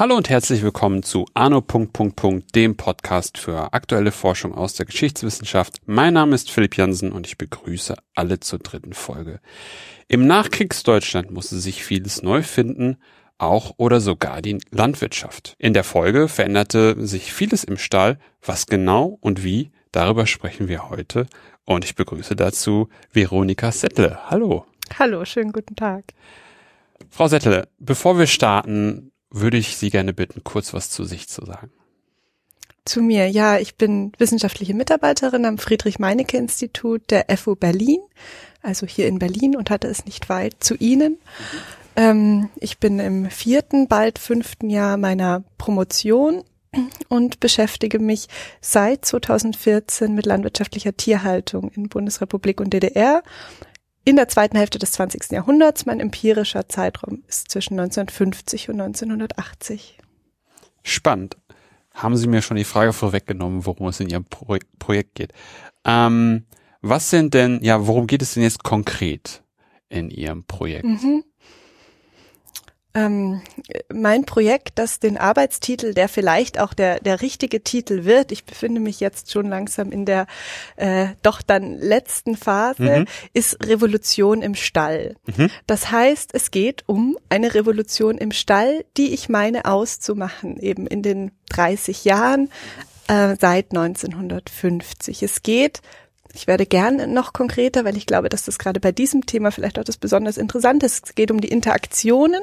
Hallo und herzlich willkommen zu Arno. dem Podcast für aktuelle Forschung aus der Geschichtswissenschaft. Mein Name ist Philipp Jansen und ich begrüße alle zur dritten Folge. Im Nachkriegsdeutschland musste sich vieles neu finden, auch oder sogar die Landwirtschaft. In der Folge veränderte sich vieles im Stall. Was genau und wie, darüber sprechen wir heute. Und ich begrüße dazu Veronika Settle. Hallo. Hallo, schönen guten Tag. Frau Settle, bevor wir starten, würde ich Sie gerne bitten, kurz was zu sich zu sagen. Zu mir, ja, ich bin wissenschaftliche Mitarbeiterin am Friedrich-Meinecke-Institut der FU Berlin, also hier in Berlin und hatte es nicht weit zu Ihnen. Mhm. Ähm, ich bin im vierten, bald fünften Jahr meiner Promotion und beschäftige mich seit 2014 mit landwirtschaftlicher Tierhaltung in Bundesrepublik und DDR in der zweiten Hälfte des 20. Jahrhunderts. Mein empirischer Zeitraum ist zwischen 1950 und 1980. Spannend. Haben Sie mir schon die Frage vorweggenommen, worum es in Ihrem Pro Projekt geht. Ähm, was sind denn, ja, worum geht es denn jetzt konkret in Ihrem Projekt? Mhm. Ähm, mein Projekt, das den Arbeitstitel, der vielleicht auch der, der richtige Titel wird, ich befinde mich jetzt schon langsam in der äh, doch dann letzten Phase, mhm. ist Revolution im Stall. Mhm. Das heißt, es geht um eine Revolution im Stall, die ich meine auszumachen, eben in den 30 Jahren äh, seit 1950. Es geht ich werde gerne noch konkreter, weil ich glaube, dass das gerade bei diesem Thema vielleicht auch das besonders Interessante ist. Es geht um die Interaktionen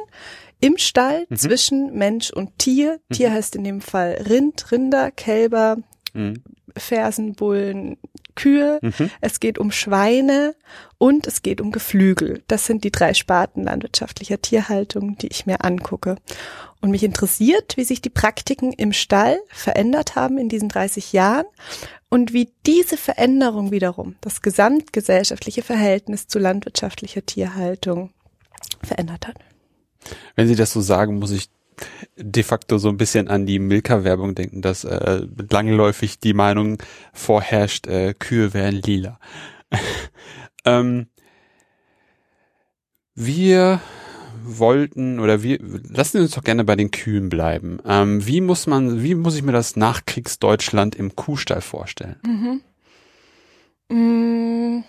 im Stall mhm. zwischen Mensch und Tier. Mhm. Tier heißt in dem Fall Rind, Rinder, Kälber, mhm. Fersen, Bullen, Kühe. Mhm. Es geht um Schweine und es geht um Geflügel. Das sind die drei Sparten landwirtschaftlicher Tierhaltung, die ich mir angucke. Und mich interessiert, wie sich die Praktiken im Stall verändert haben in diesen 30 Jahren und wie diese Veränderung wiederum das gesamtgesellschaftliche Verhältnis zu landwirtschaftlicher Tierhaltung verändert hat. Wenn Sie das so sagen, muss ich de facto so ein bisschen an die Milka-Werbung denken, dass äh, langläufig die Meinung vorherrscht, äh, Kühe wären lila. ähm, wir wollten oder wir lassen Sie uns doch gerne bei den Kühen bleiben. Ähm, wie muss man, wie muss ich mir das Nachkriegsdeutschland im Kuhstall vorstellen? Mhm. Mm.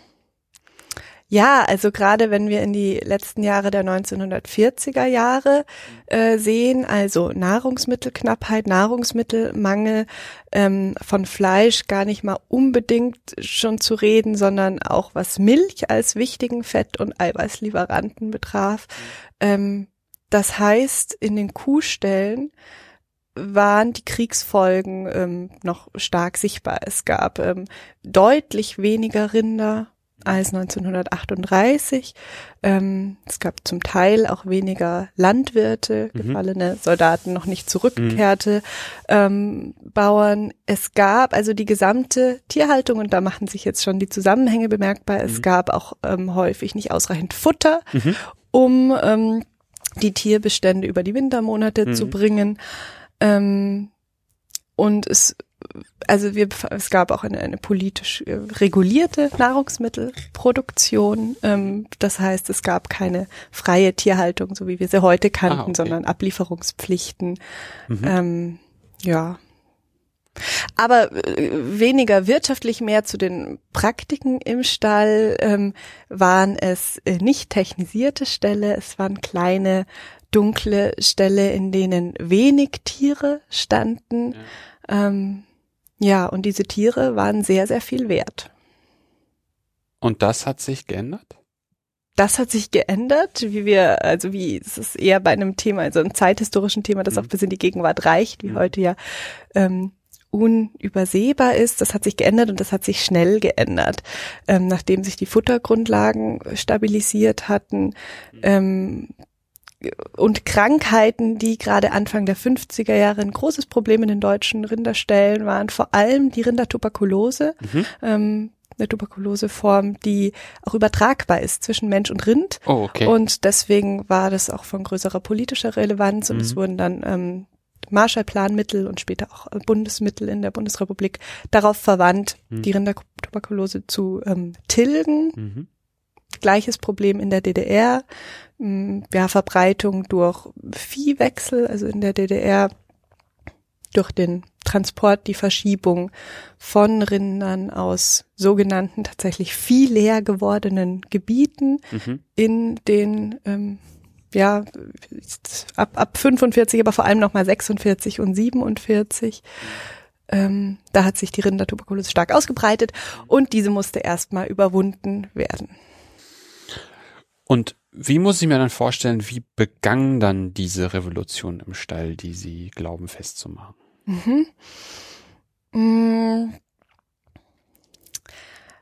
Ja, also gerade wenn wir in die letzten Jahre der 1940er Jahre äh, sehen, also Nahrungsmittelknappheit, Nahrungsmittelmangel, ähm, von Fleisch gar nicht mal unbedingt schon zu reden, sondern auch was Milch als wichtigen Fett- und Eiweißlieferanten betraf. Ähm, das heißt, in den Kuhstellen waren die Kriegsfolgen ähm, noch stark sichtbar. Es gab ähm, deutlich weniger Rinder als 1938. Ähm, es gab zum Teil auch weniger Landwirte, mhm. gefallene Soldaten, noch nicht zurückgekehrte mhm. ähm, Bauern. Es gab also die gesamte Tierhaltung und da machen sich jetzt schon die Zusammenhänge bemerkbar. Es mhm. gab auch ähm, häufig nicht ausreichend Futter, mhm. um ähm, die Tierbestände über die Wintermonate zu mhm. bringen. Ähm, und es also wir, es gab auch eine, eine politisch äh, regulierte Nahrungsmittelproduktion. Ähm, das heißt, es gab keine freie Tierhaltung, so wie wir sie heute kannten, ah, okay. sondern Ablieferungspflichten. Mhm. Ähm, ja. Aber äh, weniger wirtschaftlich, mehr zu den Praktiken im Stall ähm, waren es äh, nicht technisierte Ställe, es waren kleine dunkle Ställe, in denen wenig Tiere standen. Ja. Ähm, ja, und diese Tiere waren sehr, sehr viel wert. Und das hat sich geändert? Das hat sich geändert, wie wir, also wie, es ist eher bei einem Thema, also einem zeithistorischen Thema, das mhm. auch bis in die Gegenwart reicht, wie mhm. heute ja ähm, unübersehbar ist. Das hat sich geändert und das hat sich schnell geändert. Ähm, nachdem sich die Futtergrundlagen stabilisiert hatten, mhm. ähm, und Krankheiten, die gerade Anfang der 50er Jahre ein großes Problem in den deutschen Rinderställen waren, vor allem die Rindertuberkulose. Mhm. Ähm, eine Tuberkuloseform, die auch übertragbar ist zwischen Mensch und Rind. Oh, okay. Und deswegen war das auch von größerer politischer Relevanz und mhm. es wurden dann ähm, Marshallplanmittel und später auch äh, Bundesmittel in der Bundesrepublik darauf verwandt, mhm. die Rindertuberkulose zu ähm, tilgen. Gleiches Problem in der DDR, hm, ja, Verbreitung durch Viehwechsel, also in der DDR durch den Transport, die Verschiebung von Rindern aus sogenannten tatsächlich viel leer gewordenen Gebieten mhm. in den ähm, ja ab ab 45, aber vor allem noch mal 46 und 47. Ähm, da hat sich die Rindertuberkulose stark ausgebreitet und diese musste erstmal überwunden werden. Und wie muss ich mir dann vorstellen, wie begann dann diese Revolution im Stall, die Sie glauben festzumachen? Mhm. Mm.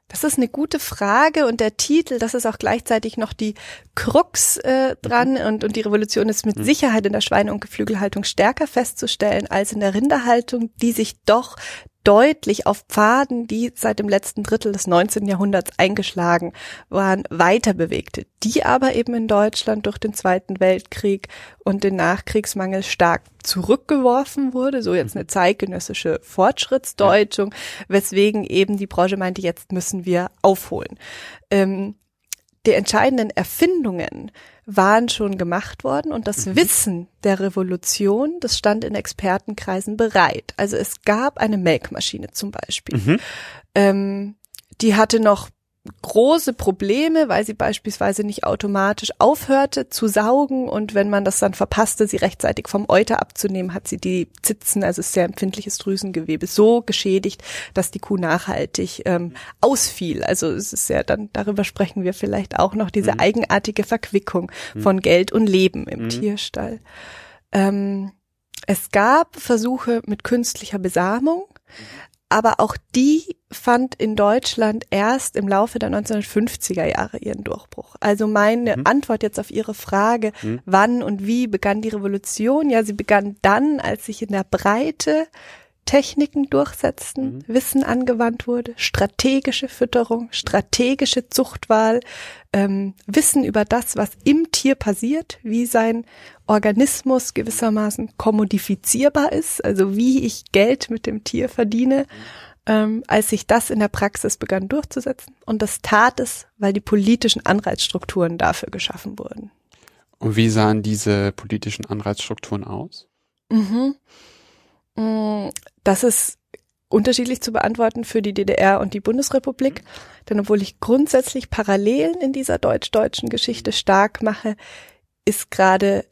Das ist eine gute Frage und der Titel, das ist auch gleichzeitig noch die Krux äh, dran mhm. und, und die Revolution ist mit mhm. Sicherheit in der Schweine- und Geflügelhaltung stärker festzustellen als in der Rinderhaltung, die sich doch deutlich auf Pfaden, die seit dem letzten Drittel des 19. Jahrhunderts eingeschlagen waren, weiter bewegte, die aber eben in Deutschland durch den Zweiten Weltkrieg und den Nachkriegsmangel stark zurückgeworfen wurde, so jetzt eine zeitgenössische Fortschrittsdeutung, weswegen eben die Branche meinte, jetzt müssen wir aufholen. Ähm, die entscheidenden Erfindungen waren schon gemacht worden und das mhm. Wissen der Revolution, das stand in Expertenkreisen bereit. Also es gab eine Melkmaschine zum Beispiel. Mhm. Ähm, die hatte noch große Probleme, weil sie beispielsweise nicht automatisch aufhörte zu saugen und wenn man das dann verpasste, sie rechtzeitig vom Euter abzunehmen, hat sie die Zitzen, also sehr empfindliches Drüsengewebe, so geschädigt, dass die Kuh nachhaltig ähm, ausfiel. Also es ist ja dann, darüber sprechen wir vielleicht auch noch, diese mhm. eigenartige Verquickung mhm. von Geld und Leben im mhm. Tierstall. Ähm, es gab Versuche mit künstlicher Besamung, aber auch die fand in Deutschland erst im Laufe der 1950er Jahre ihren Durchbruch. Also meine mhm. Antwort jetzt auf Ihre Frage, mhm. wann und wie begann die Revolution? Ja, sie begann dann, als sich in der Breite Techniken durchsetzten, mhm. Wissen angewandt wurde, strategische Fütterung, strategische Zuchtwahl, ähm, Wissen über das, was im Tier passiert, wie sein Organismus gewissermaßen kommodifizierbar ist, also wie ich Geld mit dem Tier verdiene, ähm, als sich das in der Praxis begann durchzusetzen. Und das tat es, weil die politischen Anreizstrukturen dafür geschaffen wurden. Und wie sahen diese politischen Anreizstrukturen aus? Mhm. Das ist unterschiedlich zu beantworten für die DDR und die Bundesrepublik. Denn obwohl ich grundsätzlich Parallelen in dieser deutsch-deutschen Geschichte stark mache, ist gerade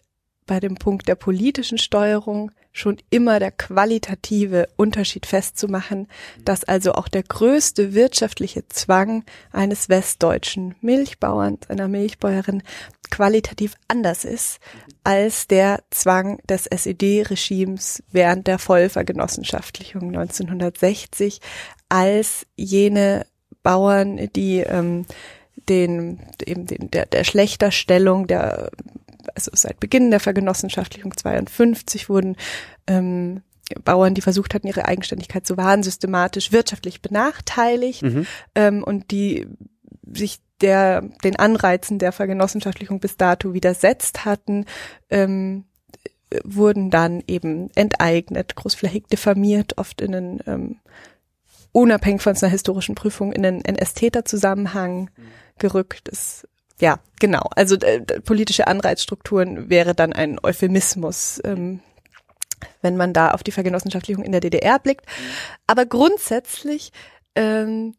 bei dem Punkt der politischen Steuerung schon immer der qualitative Unterschied festzumachen, dass also auch der größte wirtschaftliche Zwang eines westdeutschen Milchbauerns, einer Milchbäuerin qualitativ anders ist als der Zwang des SED-Regimes während der Vollvergenossenschaftlichung 1960, als jene Bauern, die ähm, den, eben den, der, der Schlechterstellung der also seit Beginn der Vergenossenschaftlichung 52 wurden ähm, Bauern, die versucht hatten, ihre Eigenständigkeit zu wahren, systematisch wirtschaftlich benachteiligt mhm. ähm, und die sich der den Anreizen der Vergenossenschaftlichung bis dato widersetzt hatten, ähm, wurden dann eben enteignet, großflächig diffamiert, oft in einen ähm, unabhängig von einer historischen Prüfung in einen NS-Täter-Zusammenhang mhm. gerückt. Das ja, genau. Also äh, politische Anreizstrukturen wäre dann ein Euphemismus, ähm, wenn man da auf die Vergenossenschaftlichung in der DDR blickt. Aber grundsätzlich ähm,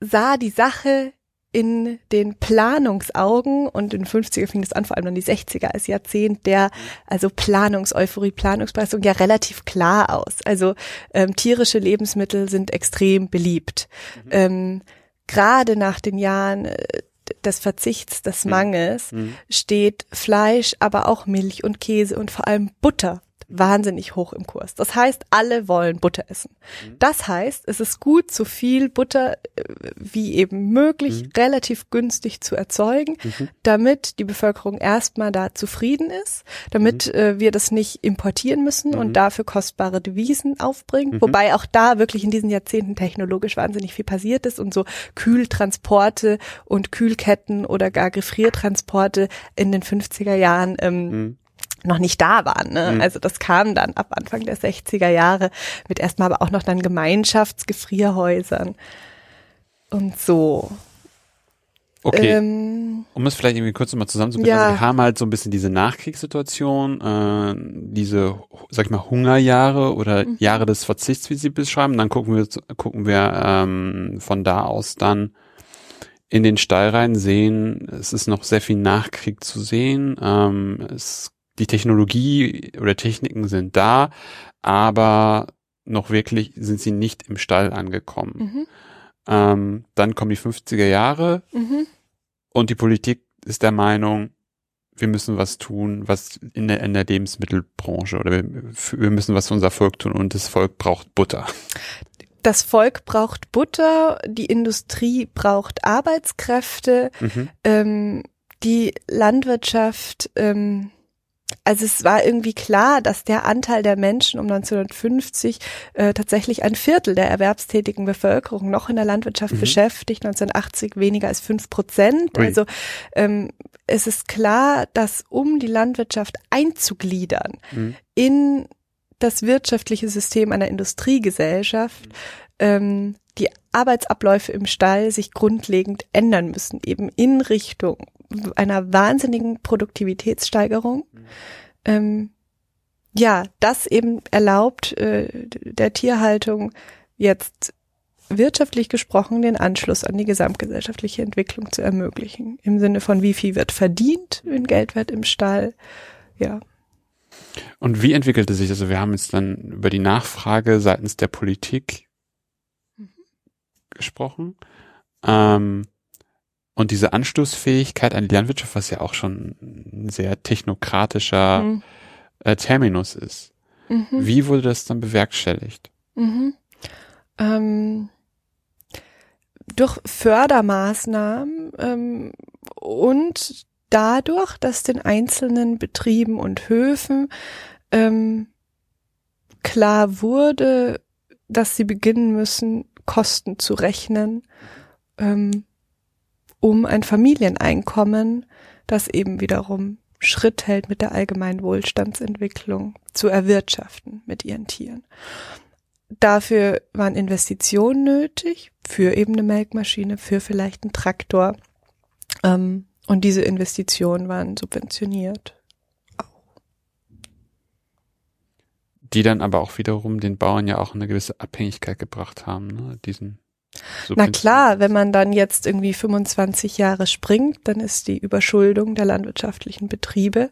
sah die Sache in den Planungsaugen und in den 50er fing das an, vor allem dann die 60er als Jahrzehnt der, also Planungseuphorie, Planungsbegeisterung ja relativ klar aus. Also ähm, tierische Lebensmittel sind extrem beliebt. Mhm. Ähm, Gerade nach den Jahren äh, des Verzichts, des mhm. Mangels mhm. steht Fleisch, aber auch Milch und Käse und vor allem Butter wahnsinnig hoch im Kurs. Das heißt, alle wollen Butter essen. Mhm. Das heißt, es ist gut, so viel Butter äh, wie eben möglich mhm. relativ günstig zu erzeugen, mhm. damit die Bevölkerung erstmal da zufrieden ist, damit mhm. äh, wir das nicht importieren müssen und mhm. dafür kostbare Devisen aufbringen. Wobei auch da wirklich in diesen Jahrzehnten technologisch wahnsinnig viel passiert ist und so Kühltransporte und Kühlketten oder gar Gefriertransporte in den 50er Jahren ähm, noch nicht da waren. Ne? Mhm. Also das kam dann ab Anfang der 60er Jahre mit erstmal aber auch noch dann Gemeinschaftsgefrierhäusern und so. Okay. Ähm, um es vielleicht irgendwie kurz nochmal zusammenzubringen, ja. also wir haben halt so ein bisschen diese Nachkriegssituation, äh, diese, sag ich mal, Hungerjahre oder mhm. Jahre des Verzichts, wie sie beschreiben. Dann gucken wir, gucken wir ähm, von da aus dann in den Stall rein, sehen, es ist noch sehr viel Nachkrieg zu sehen. Ähm, es, die Technologie oder Techniken sind da, aber noch wirklich sind sie nicht im Stall angekommen. Mhm. Ähm, dann kommen die 50er Jahre mhm. und die Politik ist der Meinung, wir müssen was tun, was in der, in der Lebensmittelbranche oder wir, wir müssen was für unser Volk tun und das Volk braucht Butter. Das Volk braucht Butter, die Industrie braucht Arbeitskräfte, mhm. ähm, die Landwirtschaft ähm, also es war irgendwie klar, dass der Anteil der Menschen um 1950 äh, tatsächlich ein Viertel der erwerbstätigen Bevölkerung noch in der Landwirtschaft mhm. beschäftigt, 1980 weniger als fünf Prozent. Ui. Also ähm, es ist klar, dass um die Landwirtschaft einzugliedern mhm. in das wirtschaftliche System einer Industriegesellschaft, ähm, die Arbeitsabläufe im Stall sich grundlegend ändern müssen, eben in Richtung einer wahnsinnigen Produktivitätssteigerung. Mhm. Ähm, ja, das eben erlaubt äh, der Tierhaltung jetzt wirtschaftlich gesprochen den Anschluss an die gesamtgesellschaftliche Entwicklung zu ermöglichen. Im Sinne von wie viel wird verdient in Geldwert im Stall. Ja. Und wie entwickelte sich, also wir haben jetzt dann über die Nachfrage seitens der Politik mhm. gesprochen. Ähm, und diese Anschlussfähigkeit an die Landwirtschaft, was ja auch schon ein sehr technokratischer mhm. äh, Terminus ist. Mhm. Wie wurde das dann bewerkstelligt? Mhm. Ähm, durch Fördermaßnahmen ähm, und dadurch, dass den einzelnen Betrieben und Höfen ähm, klar wurde, dass sie beginnen müssen, Kosten zu rechnen, ähm, um ein Familieneinkommen, das eben wiederum Schritt hält mit der allgemeinen Wohlstandsentwicklung zu erwirtschaften mit ihren Tieren. Dafür waren Investitionen nötig, für eben eine Melkmaschine, für vielleicht einen Traktor. Ähm, und diese Investitionen waren subventioniert. Die dann aber auch wiederum den Bauern ja auch eine gewisse Abhängigkeit gebracht haben, ne? diesen so Na klar, wenn man dann jetzt irgendwie 25 Jahre springt, dann ist die Überschuldung der landwirtschaftlichen Betriebe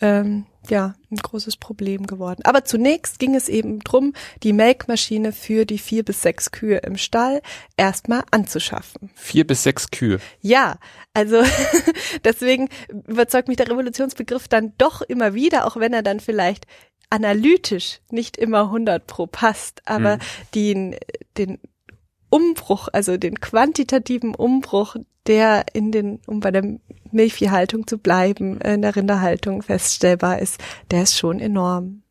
ähm, ja ein großes Problem geworden. Aber zunächst ging es eben drum, die Melkmaschine für die vier bis sechs Kühe im Stall erstmal anzuschaffen. Vier bis sechs Kühe. Ja, also deswegen überzeugt mich der Revolutionsbegriff dann doch immer wieder, auch wenn er dann vielleicht analytisch nicht immer 100 pro passt, aber mhm. den, den Umbruch, also den quantitativen Umbruch, der in den, um bei der Milchviehhaltung zu bleiben, in der Rinderhaltung feststellbar ist, der ist schon enorm.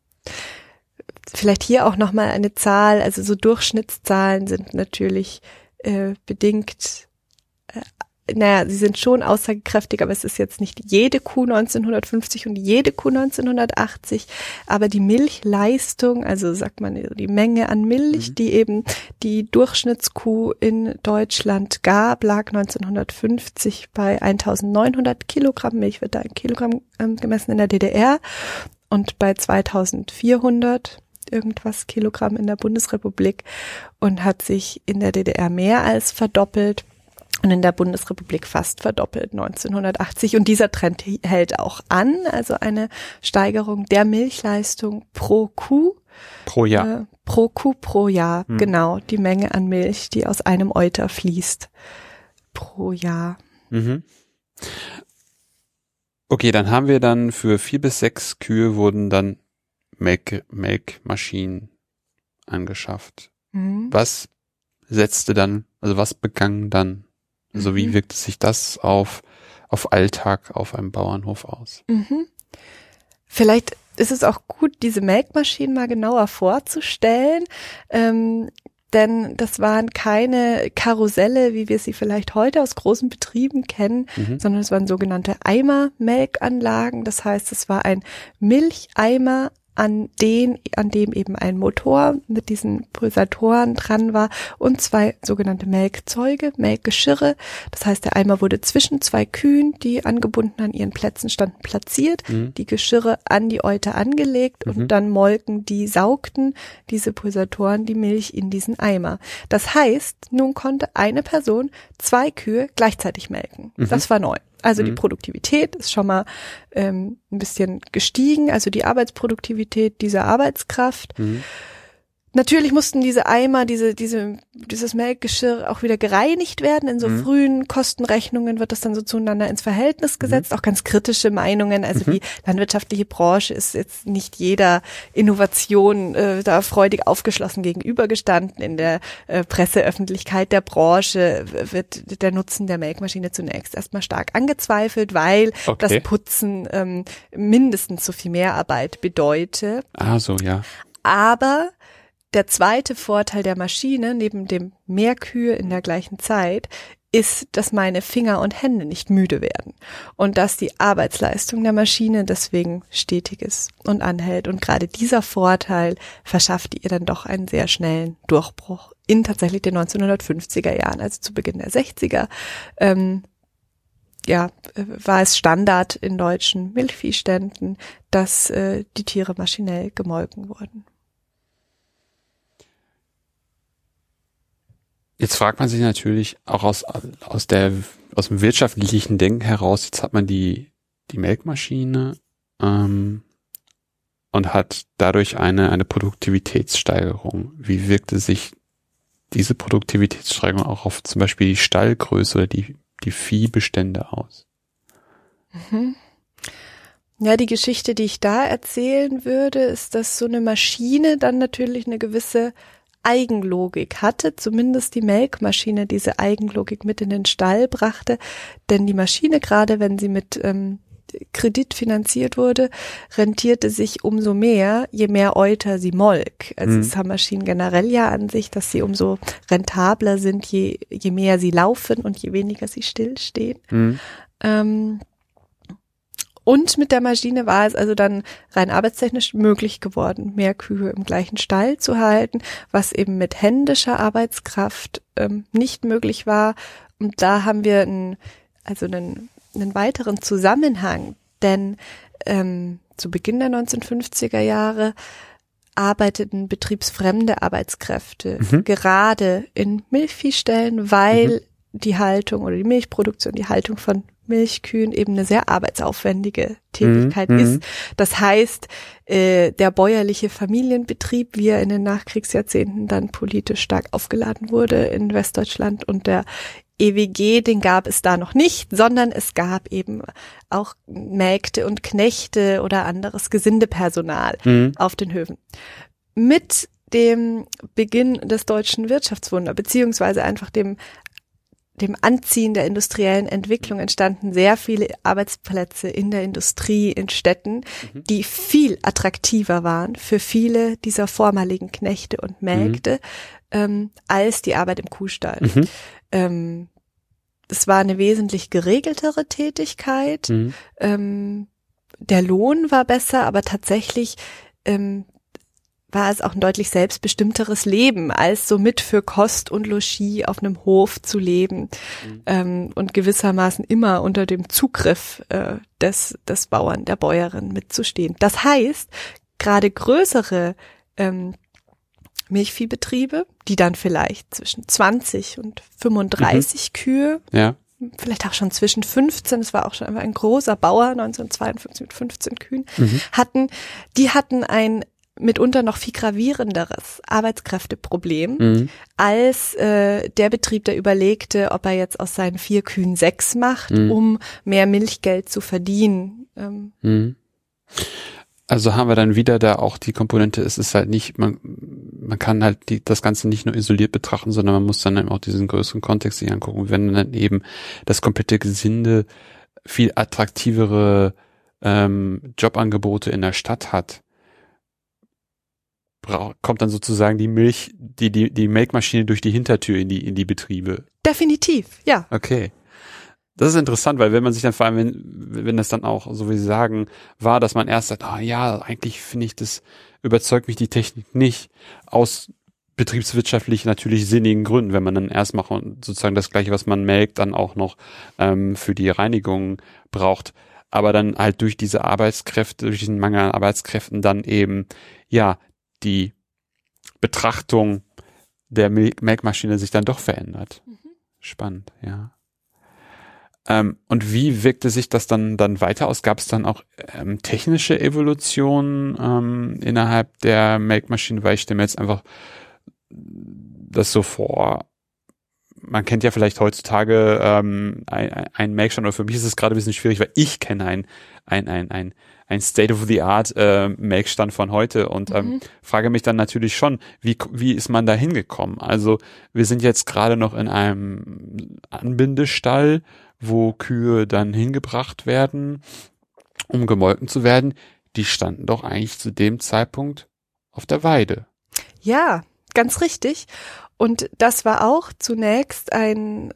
Vielleicht hier auch nochmal eine Zahl, also so Durchschnittszahlen sind natürlich äh, bedingt äh, naja, sie sind schon aussagekräftig, aber es ist jetzt nicht jede Kuh 1950 und jede Kuh 1980, aber die Milchleistung, also sagt man die Menge an Milch, mhm. die eben die Durchschnittskuh in Deutschland gab, lag 1950 bei 1900 Kilogramm Milch, wird da ein Kilogramm ähm, gemessen in der DDR und bei 2400 irgendwas Kilogramm in der Bundesrepublik und hat sich in der DDR mehr als verdoppelt und in der Bundesrepublik fast verdoppelt 1980. Und dieser Trend hält auch an, also eine Steigerung der Milchleistung pro Kuh. Pro Jahr. Äh, pro Kuh pro Jahr, hm. genau, die Menge an Milch, die aus einem Euter fließt pro Jahr. Mhm. Okay, dann haben wir dann für vier bis sechs Kühe wurden dann Melk Melkmaschinen angeschafft. Mhm. Was setzte dann, also was begann dann also wie mhm. wirkt sich das auf, auf Alltag auf einem Bauernhof aus? Mhm. Vielleicht ist es auch gut, diese Melkmaschinen mal genauer vorzustellen. Ähm, denn das waren keine Karusselle, wie wir sie vielleicht heute aus großen Betrieben kennen, mhm. sondern es waren sogenannte Eimermelkanlagen. Das heißt, es war ein Milcheimer an den, an dem eben ein Motor mit diesen Pulsatoren dran war und zwei sogenannte Melkzeuge, Melkgeschirre. Das heißt, der Eimer wurde zwischen zwei Kühen, die angebunden an ihren Plätzen standen, platziert, mhm. die Geschirre an die Eute angelegt mhm. und dann molken die, saugten diese Pulsatoren die Milch in diesen Eimer. Das heißt, nun konnte eine Person zwei Kühe gleichzeitig melken. Mhm. Das war neu. Also mhm. die Produktivität ist schon mal ähm, ein bisschen gestiegen, also die Arbeitsproduktivität dieser Arbeitskraft. Mhm. Natürlich mussten diese Eimer, diese, diese, dieses Melkgeschirr auch wieder gereinigt werden. In so mhm. frühen Kostenrechnungen wird das dann so zueinander ins Verhältnis gesetzt. Mhm. Auch ganz kritische Meinungen. Also mhm. die landwirtschaftliche Branche ist jetzt nicht jeder Innovation äh, da freudig aufgeschlossen gegenübergestanden. In der äh, Presseöffentlichkeit der Branche wird der Nutzen der Melkmaschine zunächst erstmal stark angezweifelt, weil okay. das Putzen ähm, mindestens so viel Mehrarbeit bedeutet. Ah, so, ja. Aber der zweite Vorteil der Maschine, neben dem mehr Kühe in der gleichen Zeit, ist, dass meine Finger und Hände nicht müde werden und dass die Arbeitsleistung der Maschine deswegen stetig ist und anhält. Und gerade dieser Vorteil verschafft ihr dann doch einen sehr schnellen Durchbruch in tatsächlich den 1950er Jahren, also zu Beginn der 60er. Ähm, ja, war es Standard in deutschen Milchviehständen, dass äh, die Tiere maschinell gemolken wurden. Jetzt fragt man sich natürlich auch aus, aus der, aus dem wirtschaftlichen Denken heraus, jetzt hat man die, die Melkmaschine, ähm, und hat dadurch eine, eine Produktivitätssteigerung. Wie wirkte sich diese Produktivitätssteigerung auch auf zum Beispiel die Stallgröße oder die, die Viehbestände aus? Mhm. Ja, die Geschichte, die ich da erzählen würde, ist, dass so eine Maschine dann natürlich eine gewisse Eigenlogik hatte, zumindest die Melkmaschine diese Eigenlogik mit in den Stall brachte, denn die Maschine, gerade wenn sie mit ähm, Kredit finanziert wurde, rentierte sich umso mehr, je mehr Euter sie molk. Also mhm. es haben Maschinen generell ja an sich, dass sie umso rentabler sind, je, je mehr sie laufen und je weniger sie stillstehen. Mhm. Ähm, und mit der Maschine war es also dann rein arbeitstechnisch möglich geworden, mehr Kühe im gleichen Stall zu halten, was eben mit händischer Arbeitskraft ähm, nicht möglich war. Und da haben wir einen, also einen, einen weiteren Zusammenhang, denn ähm, zu Beginn der 1950er Jahre arbeiteten betriebsfremde Arbeitskräfte mhm. gerade in Milchviehstellen, weil mhm. die Haltung oder die Milchproduktion, die Haltung von Milchkühen eben eine sehr arbeitsaufwendige Tätigkeit mhm. ist. Das heißt, äh, der bäuerliche Familienbetrieb, wie er in den Nachkriegsjahrzehnten dann politisch stark aufgeladen wurde in Westdeutschland und der EWG, den gab es da noch nicht, sondern es gab eben auch Mägde und Knechte oder anderes Gesindepersonal mhm. auf den Höfen. Mit dem Beginn des deutschen Wirtschaftswunder, beziehungsweise einfach dem dem Anziehen der industriellen Entwicklung entstanden sehr viele Arbeitsplätze in der Industrie, in Städten, mhm. die viel attraktiver waren für viele dieser vormaligen Knechte und Mägde mhm. ähm, als die Arbeit im Kuhstall. Mhm. Ähm, es war eine wesentlich geregeltere Tätigkeit. Mhm. Ähm, der Lohn war besser, aber tatsächlich ähm, war es auch ein deutlich selbstbestimmteres Leben, als so mit für Kost und Logis auf einem Hof zu leben mhm. ähm, und gewissermaßen immer unter dem Zugriff äh, des, des Bauern, der Bäuerin mitzustehen. Das heißt, gerade größere ähm, Milchviehbetriebe, die dann vielleicht zwischen 20 und 35 mhm. Kühe ja vielleicht auch schon zwischen 15, es war auch schon ein großer Bauer, 1952 mit 15 Kühen, mhm. hatten, die hatten ein mitunter noch viel gravierenderes Arbeitskräfteproblem mhm. als äh, der Betrieb, der überlegte, ob er jetzt aus seinen vier Kühen sechs macht, mhm. um mehr Milchgeld zu verdienen. Ähm. Mhm. Also haben wir dann wieder da auch die Komponente, es ist halt nicht, man, man kann halt die, das Ganze nicht nur isoliert betrachten, sondern man muss dann eben auch diesen größeren Kontext sich angucken. Wenn dann eben das komplette Gesinde viel attraktivere ähm, Jobangebote in der Stadt hat, kommt dann sozusagen die Milch, die, die, die Melkmaschine durch die Hintertür in die, in die Betriebe. Definitiv, ja. Okay. Das ist interessant, weil wenn man sich dann vor allem, wenn, wenn das dann auch, so wie Sie sagen, war, dass man erst sagt, ah ja, eigentlich finde ich das, überzeugt mich die Technik nicht, aus betriebswirtschaftlich natürlich sinnigen Gründen, wenn man dann erstmal sozusagen das gleiche, was man melkt, dann auch noch ähm, für die Reinigung braucht. Aber dann halt durch diese Arbeitskräfte, durch diesen Mangel an Arbeitskräften dann eben, ja, die Betrachtung der Melkmaschine sich dann doch verändert. Mhm. Spannend, ja. Ähm, und wie wirkte sich das dann, dann weiter aus? Gab es dann auch ähm, technische Evolution ähm, innerhalb der Melkmaschine? Weil ich stelle mir jetzt einfach das so vor. Man kennt ja vielleicht heutzutage ähm, ein, ein Melkstand, oder für mich ist es gerade ein bisschen schwierig, weil ich kenne ein, ein, ein, ein, ein State-of-the-Art äh, von heute und ähm, mhm. frage mich dann natürlich schon, wie, wie ist man da hingekommen? Also wir sind jetzt gerade noch in einem Anbindestall, wo Kühe dann hingebracht werden, um gemolken zu werden. Die standen doch eigentlich zu dem Zeitpunkt auf der Weide. Ja, ganz richtig. Und das war auch zunächst ein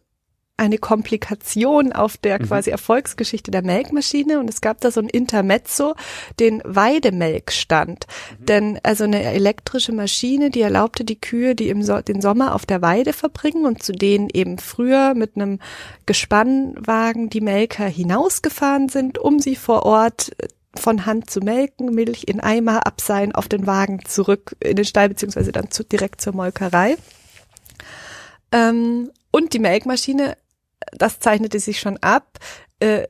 eine Komplikation auf der mhm. quasi Erfolgsgeschichte der Melkmaschine und es gab da so ein Intermezzo, den Weidemelkstand. Mhm. Denn also eine elektrische Maschine, die erlaubte die Kühe, die im so den Sommer auf der Weide verbringen und zu denen eben früher mit einem Gespannwagen die Melker hinausgefahren sind, um sie vor Ort äh, von Hand zu melken, Milch in Eimer abseilen, auf den Wagen zurück in den Stall beziehungsweise dann zu, direkt zur Molkerei. Ähm, und die Melkmaschine das zeichnete sich schon ab, äh,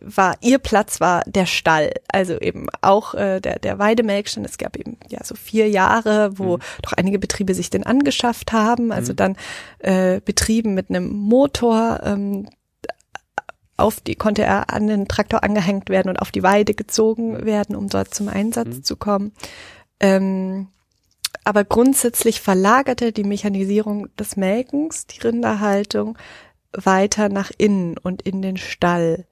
war ihr Platz war der Stall, also eben auch äh, der der Weidemelkstand. Es gab eben ja so vier Jahre, wo mhm. doch einige Betriebe sich den angeschafft haben, also mhm. dann äh, Betrieben mit einem Motor. Ähm, auf die konnte er an den Traktor angehängt werden und auf die Weide gezogen werden, um dort zum Einsatz mhm. zu kommen. Ähm, aber grundsätzlich verlagerte die Mechanisierung des Melkens, die Rinderhaltung, weiter nach innen und in den Stall.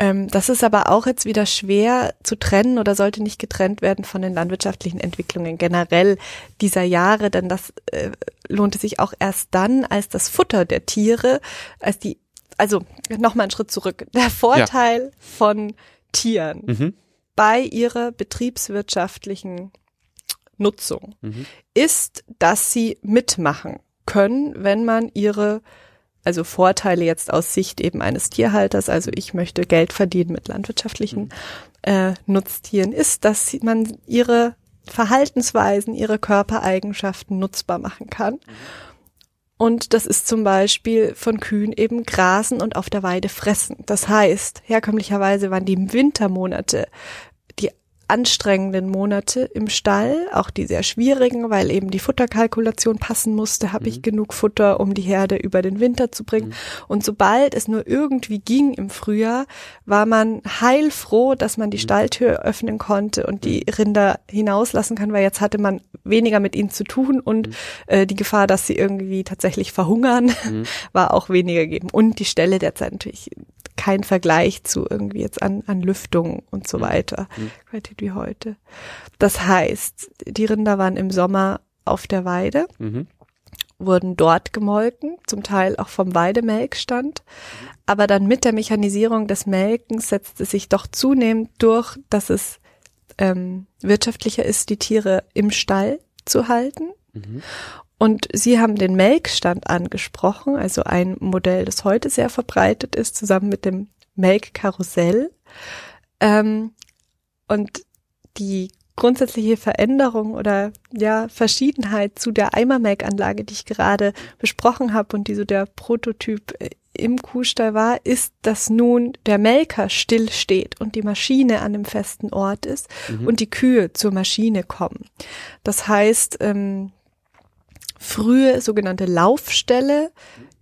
Ähm, das ist aber auch jetzt wieder schwer zu trennen oder sollte nicht getrennt werden von den landwirtschaftlichen Entwicklungen generell dieser Jahre, denn das äh, lohnte sich auch erst dann, als das Futter der Tiere, als die, also nochmal einen Schritt zurück, der Vorteil ja. von Tieren mhm. bei ihrer betriebswirtschaftlichen Nutzung mhm. ist, dass sie mitmachen können, wenn man ihre also Vorteile jetzt aus Sicht eben eines Tierhalters, also ich möchte Geld verdienen mit landwirtschaftlichen mhm. äh, Nutztieren, ist, dass man ihre Verhaltensweisen, ihre Körpereigenschaften nutzbar machen kann. Mhm. Und das ist zum Beispiel von Kühen eben grasen und auf der Weide fressen. Das heißt, herkömmlicherweise waren die Wintermonate anstrengenden Monate im Stall, auch die sehr schwierigen, weil eben die Futterkalkulation passen musste, habe mhm. ich genug Futter, um die Herde über den Winter zu bringen. Mhm. Und sobald es nur irgendwie ging im Frühjahr, war man heilfroh, dass man die mhm. Stalltür öffnen konnte und die mhm. Rinder hinauslassen kann, weil jetzt hatte man weniger mit ihnen zu tun und mhm. äh, die Gefahr, dass sie irgendwie tatsächlich verhungern, mhm. war auch weniger gegeben. Und die Stelle derzeit natürlich kein Vergleich zu irgendwie jetzt an, an Lüftung und so mhm. weiter, mhm. Qualität wie heute. Das heißt, die Rinder waren im Sommer auf der Weide, mhm. wurden dort gemolken, zum Teil auch vom Weidemelkstand. Aber dann mit der Mechanisierung des Melkens setzt es sich doch zunehmend durch, dass es ähm, wirtschaftlicher ist, die Tiere im Stall zu halten. Mhm. Und Sie haben den Melkstand angesprochen, also ein Modell, das heute sehr verbreitet ist, zusammen mit dem Melkkarussell. Ähm, und die grundsätzliche Veränderung oder ja Verschiedenheit zu der Eimermelkanlage, die ich gerade besprochen habe und die so der Prototyp äh, im Kuhstall war, ist, dass nun der Melker still steht und die Maschine an dem festen Ort ist mhm. und die Kühe zur Maschine kommen. Das heißt, ähm, frühe sogenannte Laufstelle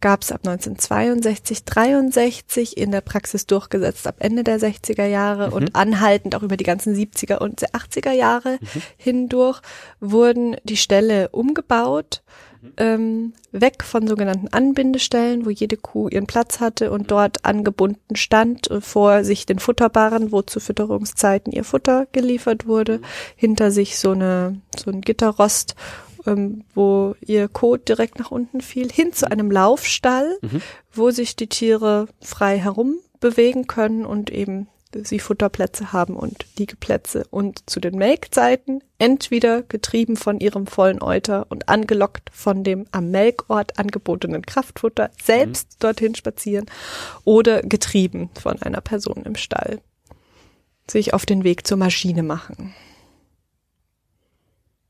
gab es ab 1962, 63 in der Praxis durchgesetzt ab Ende der 60er Jahre mhm. und anhaltend auch über die ganzen 70er und 80er Jahre mhm. hindurch wurden die Ställe umgebaut, mhm. ähm, weg von sogenannten Anbindestellen, wo jede Kuh ihren Platz hatte und dort angebunden stand äh, vor sich den Futterbaren, wo zu Fütterungszeiten ihr Futter geliefert wurde, mhm. hinter sich so eine so ein Gitterrost ähm, wo ihr Kot direkt nach unten fiel, hin zu einem Laufstall, mhm. wo sich die Tiere frei herum bewegen können und eben sie Futterplätze haben und Liegeplätze und zu den Melkzeiten entweder getrieben von ihrem vollen Euter und angelockt von dem am Melkort angebotenen Kraftfutter selbst mhm. dorthin spazieren oder getrieben von einer Person im Stall sich auf den Weg zur Maschine machen.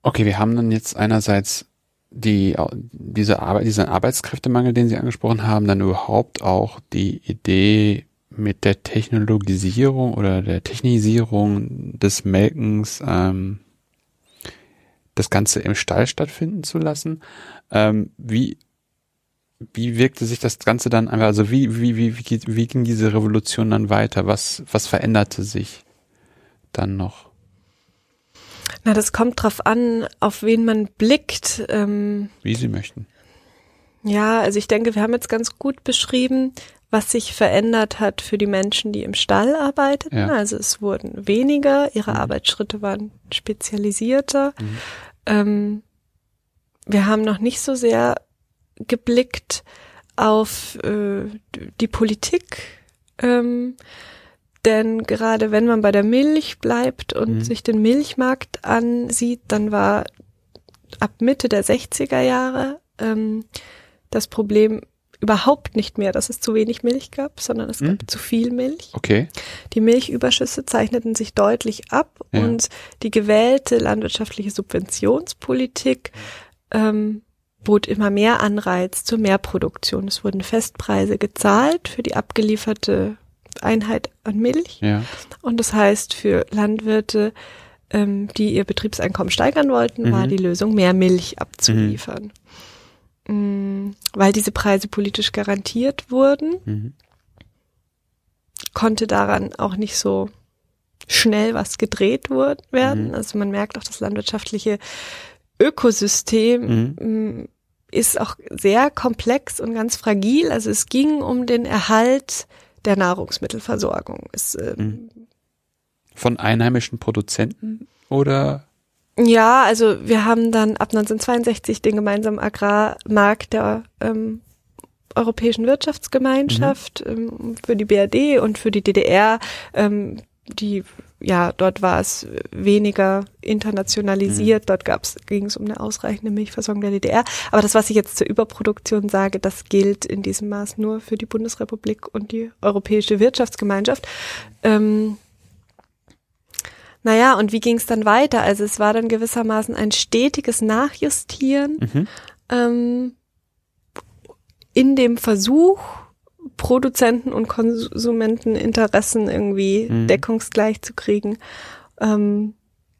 Okay, wir haben dann jetzt einerseits die, diese Arbeit, diesen Arbeitskräftemangel, den Sie angesprochen haben, dann überhaupt auch die Idee mit der Technologisierung oder der Technisierung des Melkens, ähm, das Ganze im Stall stattfinden zu lassen. Ähm, wie, wie wirkte sich das Ganze dann einfach, also wie, wie, wie, wie, wie ging diese Revolution dann weiter? Was, was veränderte sich dann noch? Na, das kommt drauf an, auf wen man blickt. Ähm, Wie Sie möchten. Ja, also ich denke, wir haben jetzt ganz gut beschrieben, was sich verändert hat für die Menschen, die im Stall arbeiteten. Ja. Also es wurden weniger, ihre mhm. Arbeitsschritte waren spezialisierter. Mhm. Ähm, wir haben noch nicht so sehr geblickt auf äh, die Politik. Ähm, denn gerade wenn man bei der Milch bleibt und mhm. sich den Milchmarkt ansieht, dann war ab Mitte der 60er Jahre ähm, das Problem überhaupt nicht mehr, dass es zu wenig Milch gab, sondern es mhm. gab zu viel Milch. Okay. Die Milchüberschüsse zeichneten sich deutlich ab ja. und die gewählte landwirtschaftliche Subventionspolitik ähm, bot immer mehr Anreiz zur Mehrproduktion. Es wurden Festpreise gezahlt für die abgelieferte Einheit an Milch. Ja. Und das heißt für Landwirte, ähm, die ihr Betriebseinkommen steigern wollten, mhm. war die Lösung, mehr Milch abzuliefern. Mhm. Mm, weil diese Preise politisch garantiert wurden, mhm. konnte daran auch nicht so schnell was gedreht werden. Mhm. Also man merkt auch, das landwirtschaftliche Ökosystem mhm. mm, ist auch sehr komplex und ganz fragil. Also es ging um den Erhalt der Nahrungsmittelversorgung. Ist, ähm, Von einheimischen Produzenten oder? Ja, also wir haben dann ab 1962 den gemeinsamen Agrarmarkt der ähm, Europäischen Wirtschaftsgemeinschaft mhm. ähm, für die BRD und für die DDR, ähm, die ja, dort war es weniger internationalisiert, mhm. dort gab's, ging es um eine ausreichende Milchversorgung der DDR. Aber das, was ich jetzt zur Überproduktion sage, das gilt in diesem Maß nur für die Bundesrepublik und die Europäische Wirtschaftsgemeinschaft. Ähm, naja, und wie ging es dann weiter? Also es war dann gewissermaßen ein stetiges Nachjustieren mhm. ähm, in dem Versuch, Produzenten- und Konsumenteninteressen irgendwie mhm. deckungsgleich zu kriegen. Ähm,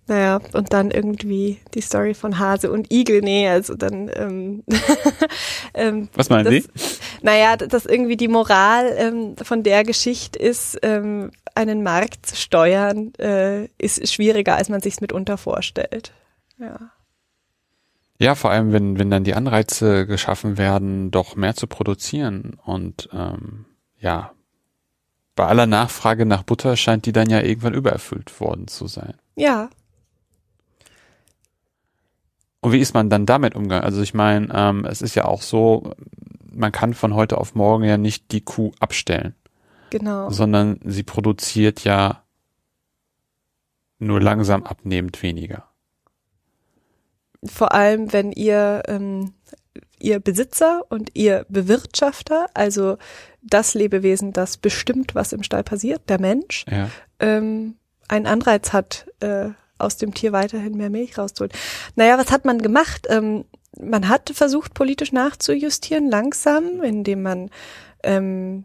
naja, und dann irgendwie die Story von Hase und Igel, nee, also dann ähm, ähm, Was meinen das, Sie? Naja, dass irgendwie die Moral ähm, von der Geschichte ist, ähm, einen Markt zu steuern, äh, ist schwieriger, als man sich mitunter vorstellt. Ja. Ja, vor allem, wenn, wenn dann die Anreize geschaffen werden, doch mehr zu produzieren. Und ähm, ja, bei aller Nachfrage nach Butter scheint die dann ja irgendwann übererfüllt worden zu sein. Ja. Und wie ist man dann damit umgegangen? Also ich meine, ähm, es ist ja auch so, man kann von heute auf morgen ja nicht die Kuh abstellen. Genau. Sondern sie produziert ja nur langsam abnehmend weniger vor allem wenn ihr ähm, ihr Besitzer und ihr Bewirtschafter, also das Lebewesen, das bestimmt, was im Stall passiert, der Mensch, ja. ähm, einen Anreiz hat, äh, aus dem Tier weiterhin mehr Milch rauszuholen. Naja, was hat man gemacht? Ähm, man hat versucht, politisch nachzujustieren, langsam, indem man ähm,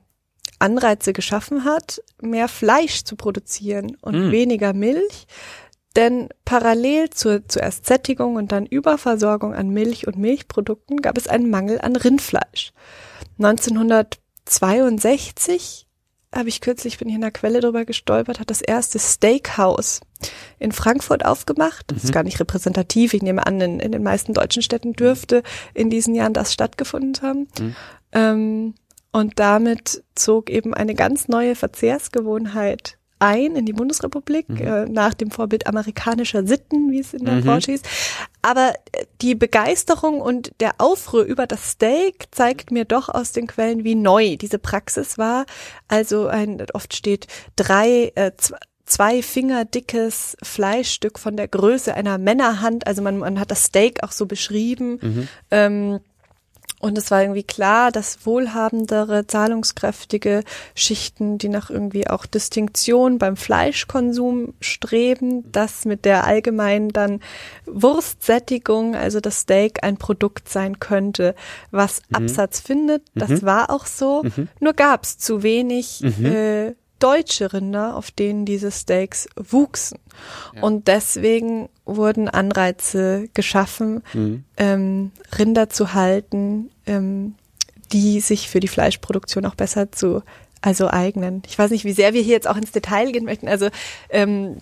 Anreize geschaffen hat, mehr Fleisch zu produzieren und mm. weniger Milch. Denn parallel zur zuerst Sättigung und dann Überversorgung an Milch und Milchprodukten gab es einen Mangel an Rindfleisch. 1962 habe ich kürzlich, bin ich in der Quelle drüber gestolpert, hat das erste Steakhouse in Frankfurt aufgemacht. Das ist mhm. gar nicht repräsentativ. Ich nehme an, in, in, den meisten deutschen Städten dürfte in diesen Jahren das stattgefunden haben. Mhm. Ähm, und damit zog eben eine ganz neue Verzehrsgewohnheit ein in die Bundesrepublik, mhm. äh, nach dem Vorbild amerikanischer Sitten, wie es in der mhm. Branche hieß. Aber äh, die Begeisterung und der Aufruhr über das Steak zeigt mir doch aus den Quellen, wie neu diese Praxis war. Also ein, oft steht drei, äh, zwei Finger dickes Fleischstück von der Größe einer Männerhand. Also man, man hat das Steak auch so beschrieben. Mhm. Ähm, und es war irgendwie klar, dass wohlhabendere, zahlungskräftige Schichten, die nach irgendwie auch Distinktion beim Fleischkonsum streben, dass mit der allgemeinen dann Wurstsättigung, also das Steak, ein Produkt sein könnte, was mhm. Absatz findet. Das mhm. war auch so. Mhm. Nur gab es zu wenig mhm. äh, deutsche Rinder, auf denen diese Steaks wuchsen. Ja. Und deswegen wurden Anreize geschaffen, mhm. ähm, Rinder zu halten, ähm, die sich für die Fleischproduktion auch besser zu also eignen. Ich weiß nicht, wie sehr wir hier jetzt auch ins Detail gehen möchten. Also ähm,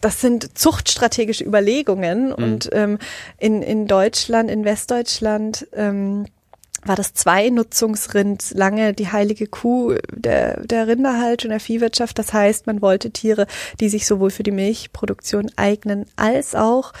das sind zuchtstrategische Überlegungen mhm. und ähm, in, in Deutschland, in Westdeutschland ähm, war das Zweinutzungsrind lange die heilige Kuh der, der Rinderhaltung, der Viehwirtschaft. Das heißt, man wollte Tiere, die sich sowohl für die Milchproduktion eignen, als auch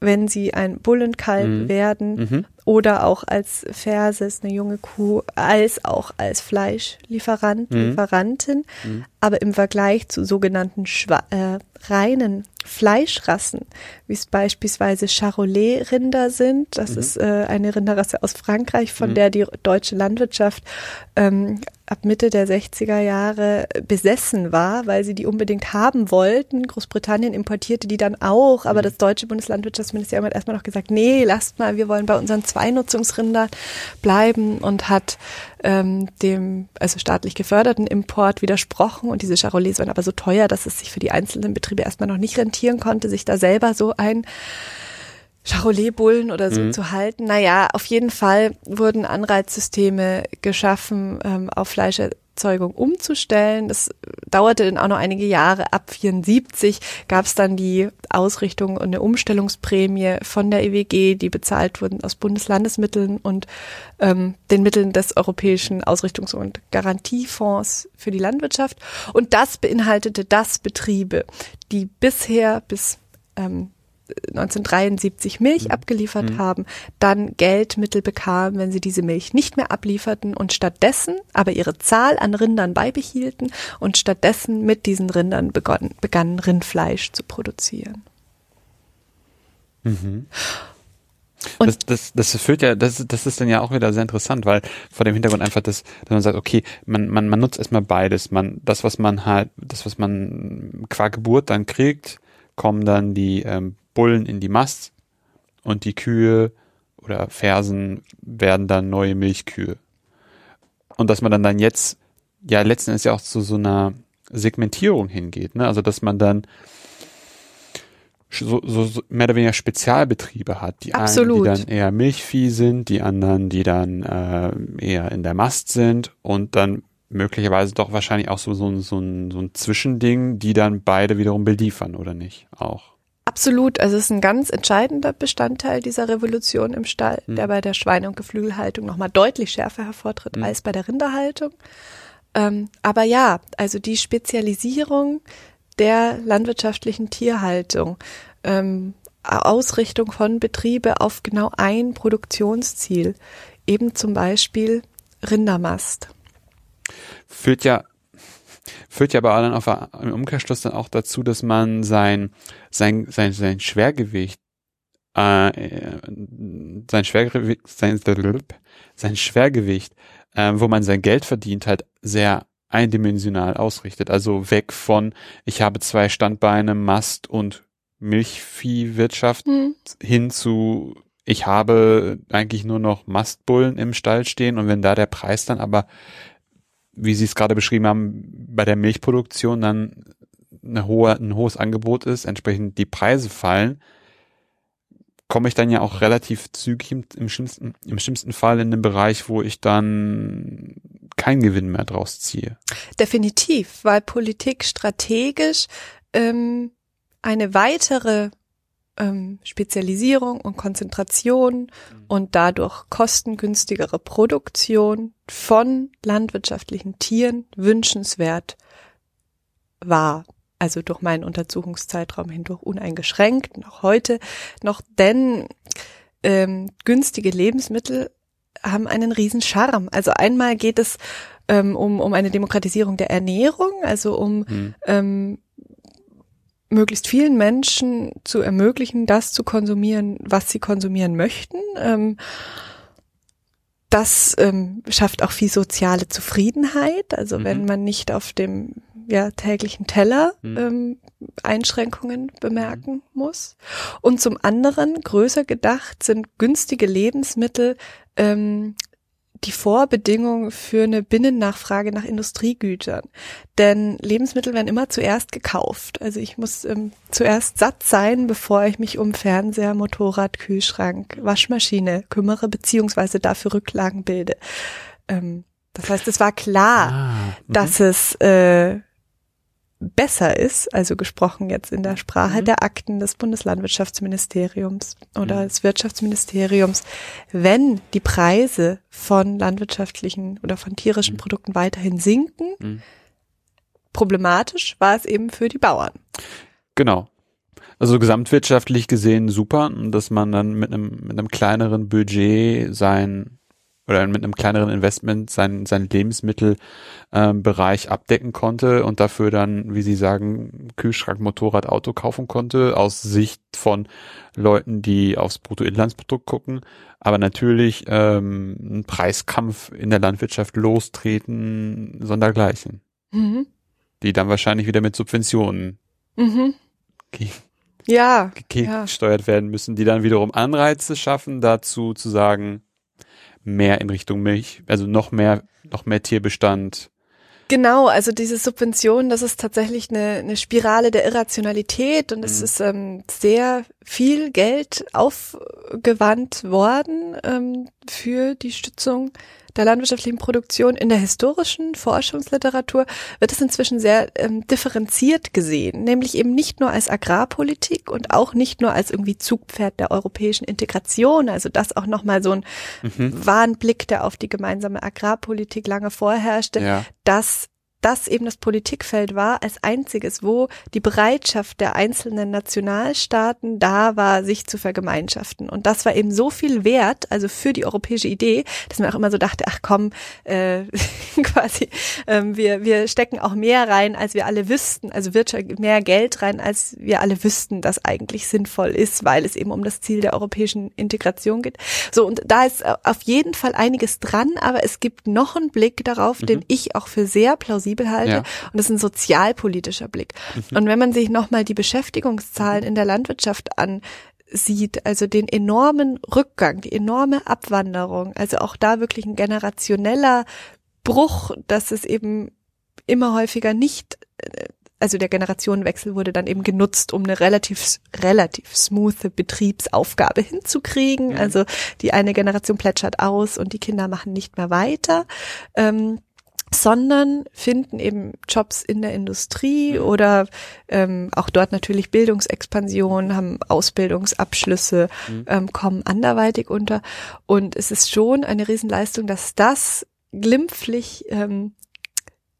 wenn sie ein Bullenkalb mhm. werden mhm. Oder auch als Verses, eine junge Kuh, als auch als Fleischlieferant, mhm. Lieferantin. Mhm. Aber im Vergleich zu sogenannten Schwa äh, reinen Fleischrassen, wie es beispielsweise Charolais-Rinder sind. Das mhm. ist äh, eine Rinderrasse aus Frankreich, von mhm. der die deutsche Landwirtschaft ähm, ab Mitte der 60er Jahre besessen war, weil sie die unbedingt haben wollten. Großbritannien importierte die dann auch, aber mhm. das deutsche Bundeslandwirtschaftsministerium hat erstmal noch gesagt, nee, lasst mal, wir wollen bei unseren Zweinutzungsrindern bleiben und hat ähm, dem also staatlich geförderten Import widersprochen und diese Charolais waren aber so teuer, dass es sich für die einzelnen Betriebe erstmal noch nicht rentieren konnte, sich da selber so ein Charolais-Bullen oder so mhm. zu halten. Naja, auf jeden Fall wurden Anreizsysteme geschaffen, ähm, auf Fleischerzeugung umzustellen. Das dauerte dann auch noch einige Jahre. Ab 74 gab es dann die Ausrichtung und eine Umstellungsprämie von der EWG, die bezahlt wurden aus Bundeslandesmitteln und ähm, den Mitteln des Europäischen Ausrichtungs- und Garantiefonds für die Landwirtschaft. Und das beinhaltete, dass Betriebe, die bisher bis ähm, 1973 Milch mhm. abgeliefert mhm. haben, dann Geldmittel bekamen, wenn sie diese Milch nicht mehr ablieferten und stattdessen aber ihre Zahl an Rindern beibehielten und stattdessen mit diesen Rindern begonnen, begannen Rindfleisch zu produzieren. Mhm. Und das, das, das führt ja, das, das ist dann ja auch wieder sehr interessant, weil vor dem Hintergrund einfach, das, dass man sagt, okay, man, man, man nutzt erstmal beides. Man, das, was man halt, das, was man qua Geburt dann kriegt, kommen dann die ähm, Bullen in die Mast und die Kühe oder Fersen werden dann neue Milchkühe. Und dass man dann dann jetzt ja letzten Endes ja auch zu so einer Segmentierung hingeht, ne? Also dass man dann so, so, so mehr oder weniger Spezialbetriebe hat. Die Absolut. einen, die dann eher Milchvieh sind, die anderen, die dann äh, eher in der Mast sind und dann möglicherweise doch wahrscheinlich auch so, so, so, ein, so ein Zwischending, die dann beide wiederum beliefern, oder nicht? Auch. Absolut, also es ist ein ganz entscheidender Bestandteil dieser Revolution im Stall, mhm. der bei der Schweine- und Geflügelhaltung nochmal deutlich schärfer hervortritt mhm. als bei der Rinderhaltung. Ähm, aber ja, also die Spezialisierung der landwirtschaftlichen Tierhaltung, ähm, Ausrichtung von Betriebe auf genau ein Produktionsziel, eben zum Beispiel Rindermast. Führt ja führt ja aber dann auf, im Umkehrschluss dann auch dazu, dass man sein, sein, sein, sein Schwergewicht, äh, sein Schwergewicht, sein, sein Schwergewicht, äh, wo man sein Geld verdient, halt sehr eindimensional ausrichtet. Also weg von, ich habe zwei Standbeine, Mast und Milchviehwirtschaft mhm. hin zu, ich habe eigentlich nur noch Mastbullen im Stall stehen und wenn da der Preis dann aber wie Sie es gerade beschrieben haben, bei der Milchproduktion dann eine hohe, ein hohes Angebot ist, entsprechend die Preise fallen, komme ich dann ja auch relativ zügig im, im, schlimmsten, im schlimmsten Fall in den Bereich, wo ich dann keinen Gewinn mehr draus ziehe. Definitiv, weil Politik strategisch ähm, eine weitere ähm, Spezialisierung und Konzentration mhm. und dadurch kostengünstigere Produktion von landwirtschaftlichen Tieren wünschenswert war. Also durch meinen Untersuchungszeitraum hindurch uneingeschränkt, noch heute noch, denn ähm, günstige Lebensmittel haben einen riesen Charme. Also einmal geht es ähm, um, um eine Demokratisierung der Ernährung, also um hm. ähm, möglichst vielen Menschen zu ermöglichen, das zu konsumieren, was sie konsumieren möchten. Ähm, das ähm, schafft auch viel soziale Zufriedenheit. Also mhm. wenn man nicht auf dem ja, täglichen Teller mhm. ähm, Einschränkungen bemerken mhm. muss. Und zum anderen, größer gedacht, sind günstige Lebensmittel ähm, die Vorbedingung für eine Binnennachfrage nach Industriegütern. Denn Lebensmittel werden immer zuerst gekauft. Also ich muss ähm, zuerst satt sein, bevor ich mich um Fernseher, Motorrad, Kühlschrank, Waschmaschine kümmere, beziehungsweise dafür Rücklagen bilde. Ähm, das heißt, es war klar, ah, dass mhm. es äh, besser ist, also gesprochen jetzt in der Sprache mhm. der Akten des Bundeslandwirtschaftsministeriums oder mhm. des Wirtschaftsministeriums, wenn die Preise von landwirtschaftlichen oder von tierischen mhm. Produkten weiterhin sinken, mhm. problematisch war es eben für die Bauern. Genau. Also gesamtwirtschaftlich gesehen super, dass man dann mit einem, mit einem kleineren Budget sein oder mit einem kleineren Investment seinen sein Lebensmittelbereich ähm, abdecken konnte und dafür dann, wie Sie sagen, Kühlschrank, Motorrad, Auto kaufen konnte, aus Sicht von Leuten, die aufs Bruttoinlandsprodukt gucken, aber natürlich ähm, ein Preiskampf in der Landwirtschaft lostreten, sondergleichen. Mhm. Die dann wahrscheinlich wieder mit Subventionen mhm. ja, gesteuert ja. werden müssen, die dann wiederum Anreize schaffen, dazu zu sagen, mehr in Richtung Milch, also noch mehr, noch mehr Tierbestand. Genau, also diese Subvention, das ist tatsächlich eine, eine Spirale der Irrationalität und es mhm. ist ähm, sehr viel Geld aufgewandt worden ähm, für die Stützung der landwirtschaftlichen Produktion in der historischen Forschungsliteratur wird es inzwischen sehr ähm, differenziert gesehen, nämlich eben nicht nur als Agrarpolitik und auch nicht nur als irgendwie Zugpferd der europäischen Integration, also das auch nochmal so ein mhm. Warnblick, der auf die gemeinsame Agrarpolitik lange vorherrschte, ja. dass das eben das Politikfeld war als einziges, wo die Bereitschaft der einzelnen Nationalstaaten da war, sich zu vergemeinschaften. Und das war eben so viel wert, also für die europäische Idee, dass man auch immer so dachte, ach komm, äh, quasi, ähm, wir, wir stecken auch mehr rein, als wir alle wüssten, also Wirtschaft, mehr Geld rein, als wir alle wüssten, das eigentlich sinnvoll ist, weil es eben um das Ziel der europäischen Integration geht. So, und da ist auf jeden Fall einiges dran, aber es gibt noch einen Blick darauf, mhm. den ich auch für sehr plausibel plausibel halte. Ja. Und das ist ein sozialpolitischer Blick. Mhm. Und wenn man sich nochmal die Beschäftigungszahlen in der Landwirtschaft ansieht, also den enormen Rückgang, die enorme Abwanderung, also auch da wirklich ein generationeller Bruch, dass es eben immer häufiger nicht also der Generationenwechsel wurde dann eben genutzt, um eine relativ, relativ smooth Betriebsaufgabe hinzukriegen. Ja. Also die eine Generation plätschert aus und die Kinder machen nicht mehr weiter. Ähm, sondern finden eben Jobs in der Industrie mhm. oder ähm, auch dort natürlich Bildungsexpansion, haben Ausbildungsabschlüsse, mhm. ähm, kommen anderweitig unter. Und es ist schon eine Riesenleistung, dass das glimpflich ähm,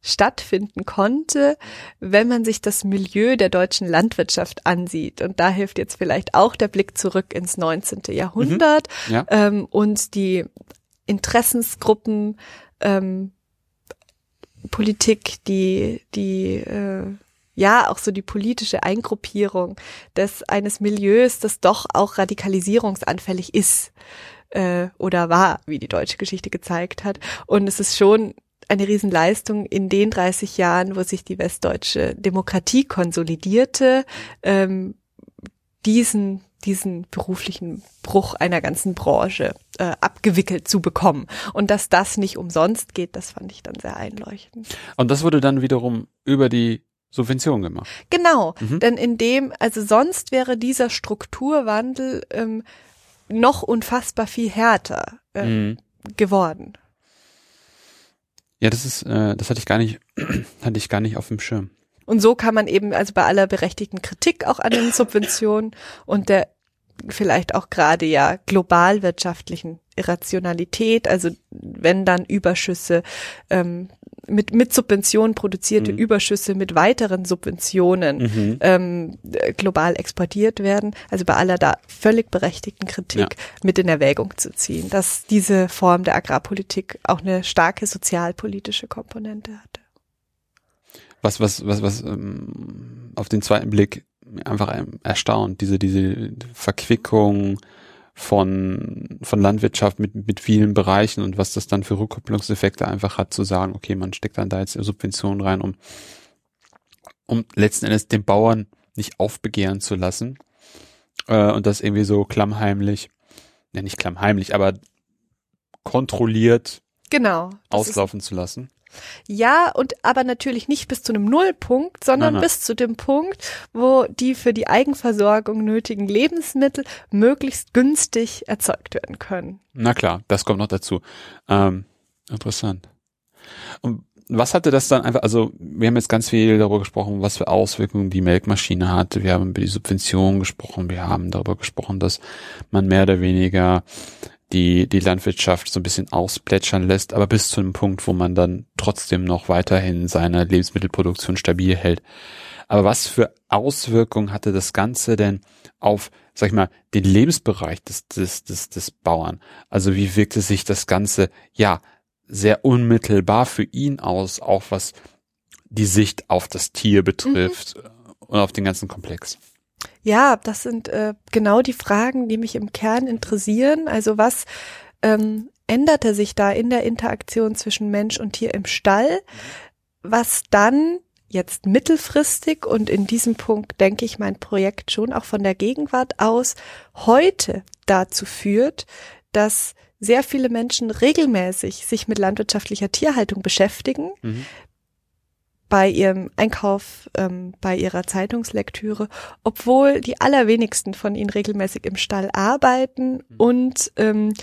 stattfinden konnte, wenn man sich das Milieu der deutschen Landwirtschaft ansieht. Und da hilft jetzt vielleicht auch der Blick zurück ins 19. Jahrhundert mhm. ja. ähm, und die Interessensgruppen ähm, Politik, die, die äh, ja auch so die politische Eingruppierung des eines Milieus, das doch auch radikalisierungsanfällig ist äh, oder war, wie die deutsche Geschichte gezeigt hat. Und es ist schon eine Riesenleistung in den 30 Jahren, wo sich die westdeutsche Demokratie konsolidierte, ähm, diesen diesen beruflichen Bruch einer ganzen Branche äh, abgewickelt zu bekommen. Und dass das nicht umsonst geht, das fand ich dann sehr einleuchtend. Und das wurde dann wiederum über die Subventionen gemacht. Genau, mhm. denn in dem, also sonst wäre dieser Strukturwandel ähm, noch unfassbar viel härter äh, mhm. geworden. Ja, das ist, äh, das hatte ich gar nicht, hatte ich gar nicht auf dem Schirm. Und so kann man eben, also bei aller berechtigten Kritik auch an den Subventionen und der vielleicht auch gerade ja globalwirtschaftlichen Irrationalität, also wenn dann Überschüsse ähm, mit, mit Subventionen produzierte mhm. Überschüsse mit weiteren Subventionen mhm. ähm, global exportiert werden, also bei aller da völlig berechtigten Kritik ja. mit in Erwägung zu ziehen, dass diese Form der Agrarpolitik auch eine starke sozialpolitische Komponente hatte. Was, was, was, was ähm, auf den zweiten Blick einfach erstaunt, diese, diese Verquickung, von, von Landwirtschaft mit, mit vielen Bereichen und was das dann für Rückkopplungseffekte einfach hat, zu sagen, okay, man steckt dann da jetzt Subventionen rein, um, um letzten Endes den Bauern nicht aufbegehren zu lassen äh, und das irgendwie so klammheimlich, ja nicht klammheimlich, aber kontrolliert genau, auslaufen zu lassen. Ja, und aber natürlich nicht bis zu einem Nullpunkt, sondern nein. bis zu dem Punkt, wo die für die Eigenversorgung nötigen Lebensmittel möglichst günstig erzeugt werden können. Na klar, das kommt noch dazu. Ähm, interessant. Und was hatte das dann einfach, also wir haben jetzt ganz viel darüber gesprochen, was für Auswirkungen die Melkmaschine hatte. Wir haben über die Subventionen gesprochen. Wir haben darüber gesprochen, dass man mehr oder weniger die, die Landwirtschaft so ein bisschen ausplätschern lässt, aber bis zu einem Punkt, wo man dann trotzdem noch weiterhin seine Lebensmittelproduktion stabil hält. Aber was für Auswirkungen hatte das Ganze denn auf, sag ich mal, den Lebensbereich des, des, des, des Bauern? Also wie wirkte sich das Ganze, ja, sehr unmittelbar für ihn aus, auch was die Sicht auf das Tier betrifft mhm. und auf den ganzen Komplex? Ja, das sind äh, genau die Fragen, die mich im Kern interessieren. Also was ähm, änderte sich da in der Interaktion zwischen Mensch und Tier im Stall, was dann jetzt mittelfristig und in diesem Punkt denke ich mein Projekt schon auch von der Gegenwart aus heute dazu führt, dass sehr viele Menschen regelmäßig sich mit landwirtschaftlicher Tierhaltung beschäftigen, mhm bei ihrem Einkauf, ähm, bei ihrer Zeitungslektüre, obwohl die allerwenigsten von ihnen regelmäßig im Stall arbeiten mhm. und ähm,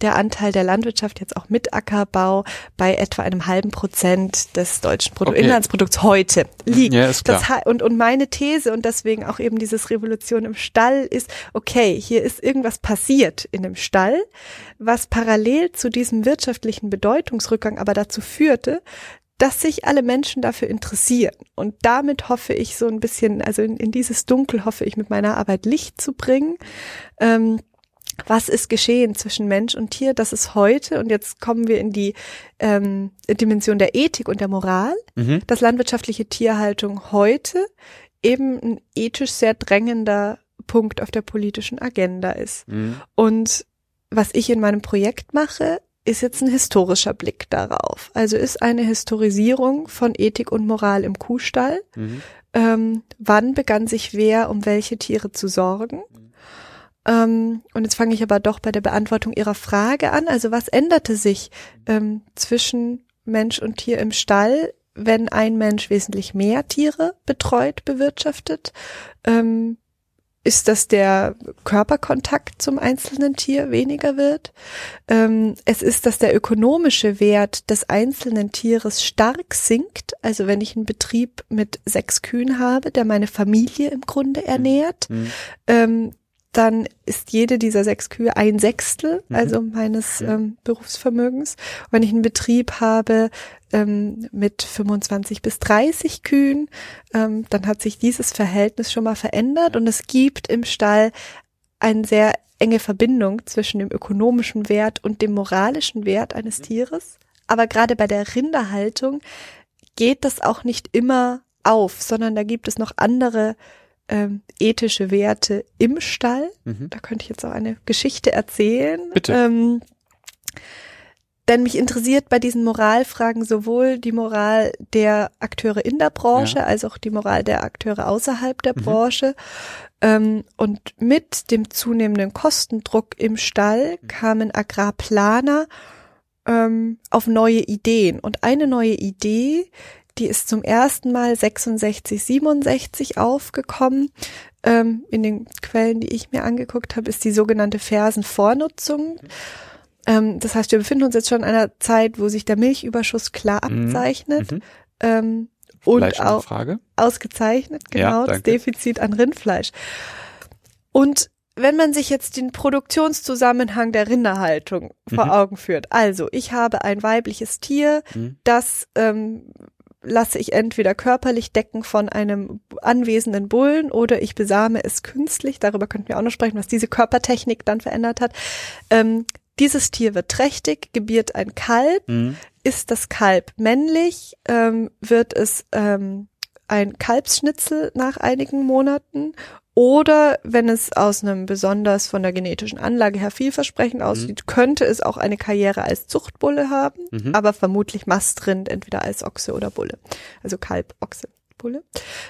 der Anteil der Landwirtschaft jetzt auch mit Ackerbau bei etwa einem halben Prozent des deutschen Bruttoinlandsprodukts okay. heute liegt. Ja, ist klar. Das, und, und meine These und deswegen auch eben dieses Revolution im Stall ist, okay, hier ist irgendwas passiert in dem Stall, was parallel zu diesem wirtschaftlichen Bedeutungsrückgang aber dazu führte, dass sich alle Menschen dafür interessieren. Und damit hoffe ich so ein bisschen, also in, in dieses Dunkel hoffe ich mit meiner Arbeit Licht zu bringen. Ähm, was ist geschehen zwischen Mensch und Tier? Das ist heute, und jetzt kommen wir in die ähm, Dimension der Ethik und der Moral, mhm. dass landwirtschaftliche Tierhaltung heute eben ein ethisch sehr drängender Punkt auf der politischen Agenda ist. Mhm. Und was ich in meinem Projekt mache, ist jetzt ein historischer Blick darauf. Also ist eine Historisierung von Ethik und Moral im Kuhstall. Mhm. Ähm, wann begann sich wer um welche Tiere zu sorgen? Ähm, und jetzt fange ich aber doch bei der Beantwortung Ihrer Frage an. Also was änderte sich ähm, zwischen Mensch und Tier im Stall, wenn ein Mensch wesentlich mehr Tiere betreut, bewirtschaftet? Ähm, ist, dass der Körperkontakt zum einzelnen Tier weniger wird. Ähm, es ist, dass der ökonomische Wert des einzelnen Tieres stark sinkt. Also wenn ich einen Betrieb mit sechs Kühen habe, der meine Familie im Grunde ernährt, mhm. ähm, dann ist jede dieser sechs Kühe ein Sechstel, mhm. also meines ähm, Berufsvermögens. wenn ich einen Betrieb habe ähm, mit 25 bis 30 Kühen, ähm, dann hat sich dieses Verhältnis schon mal verändert und es gibt im Stall eine sehr enge Verbindung zwischen dem ökonomischen Wert und dem moralischen Wert eines mhm. Tieres. Aber gerade bei der Rinderhaltung geht das auch nicht immer auf, sondern da gibt es noch andere ähm, ethische Werte im Stall. Mhm. Da könnte ich jetzt auch eine Geschichte erzählen. Bitte. Ähm, denn mich interessiert bei diesen Moralfragen sowohl die Moral der Akteure in der Branche ja. als auch die Moral der Akteure außerhalb der mhm. Branche. Ähm, und mit dem zunehmenden Kostendruck im Stall mhm. kamen Agrarplaner ähm, auf neue Ideen. Und eine neue Idee, die ist zum ersten Mal 66, 67 aufgekommen. Ähm, in den Quellen, die ich mir angeguckt habe, ist die sogenannte Fersenvornutzung. Ähm, das heißt, wir befinden uns jetzt schon in einer Zeit, wo sich der Milchüberschuss klar Mhm. abzeichnet. Mhm. Ähm, und auch ausgezeichnet, genau, Ja, das. Defizit an Rindfleisch. Und wenn man sich jetzt den Produktionszusammenhang der Rinderhaltung vor Mhm. Augen führt, also ich habe ein weibliches Tier, Mhm. das ähm, lasse ich entweder körperlich decken von einem anwesenden Bullen oder ich besame es künstlich. Darüber könnten wir auch noch sprechen, was diese Körpertechnik dann verändert hat. Ähm, dieses Tier wird trächtig, gebiert ein Kalb, Mhm. ist das Kalb männlich, ähm, wird es ähm, ein Kalbsschnitzel nach einigen Monaten oder wenn es aus einem besonders von der genetischen Anlage her vielversprechend aussieht, könnte es auch eine Karriere als Zuchtbulle haben, Mhm. aber vermutlich Mastrind, entweder als Ochse oder Bulle. Also Kalb, Ochse, Bulle.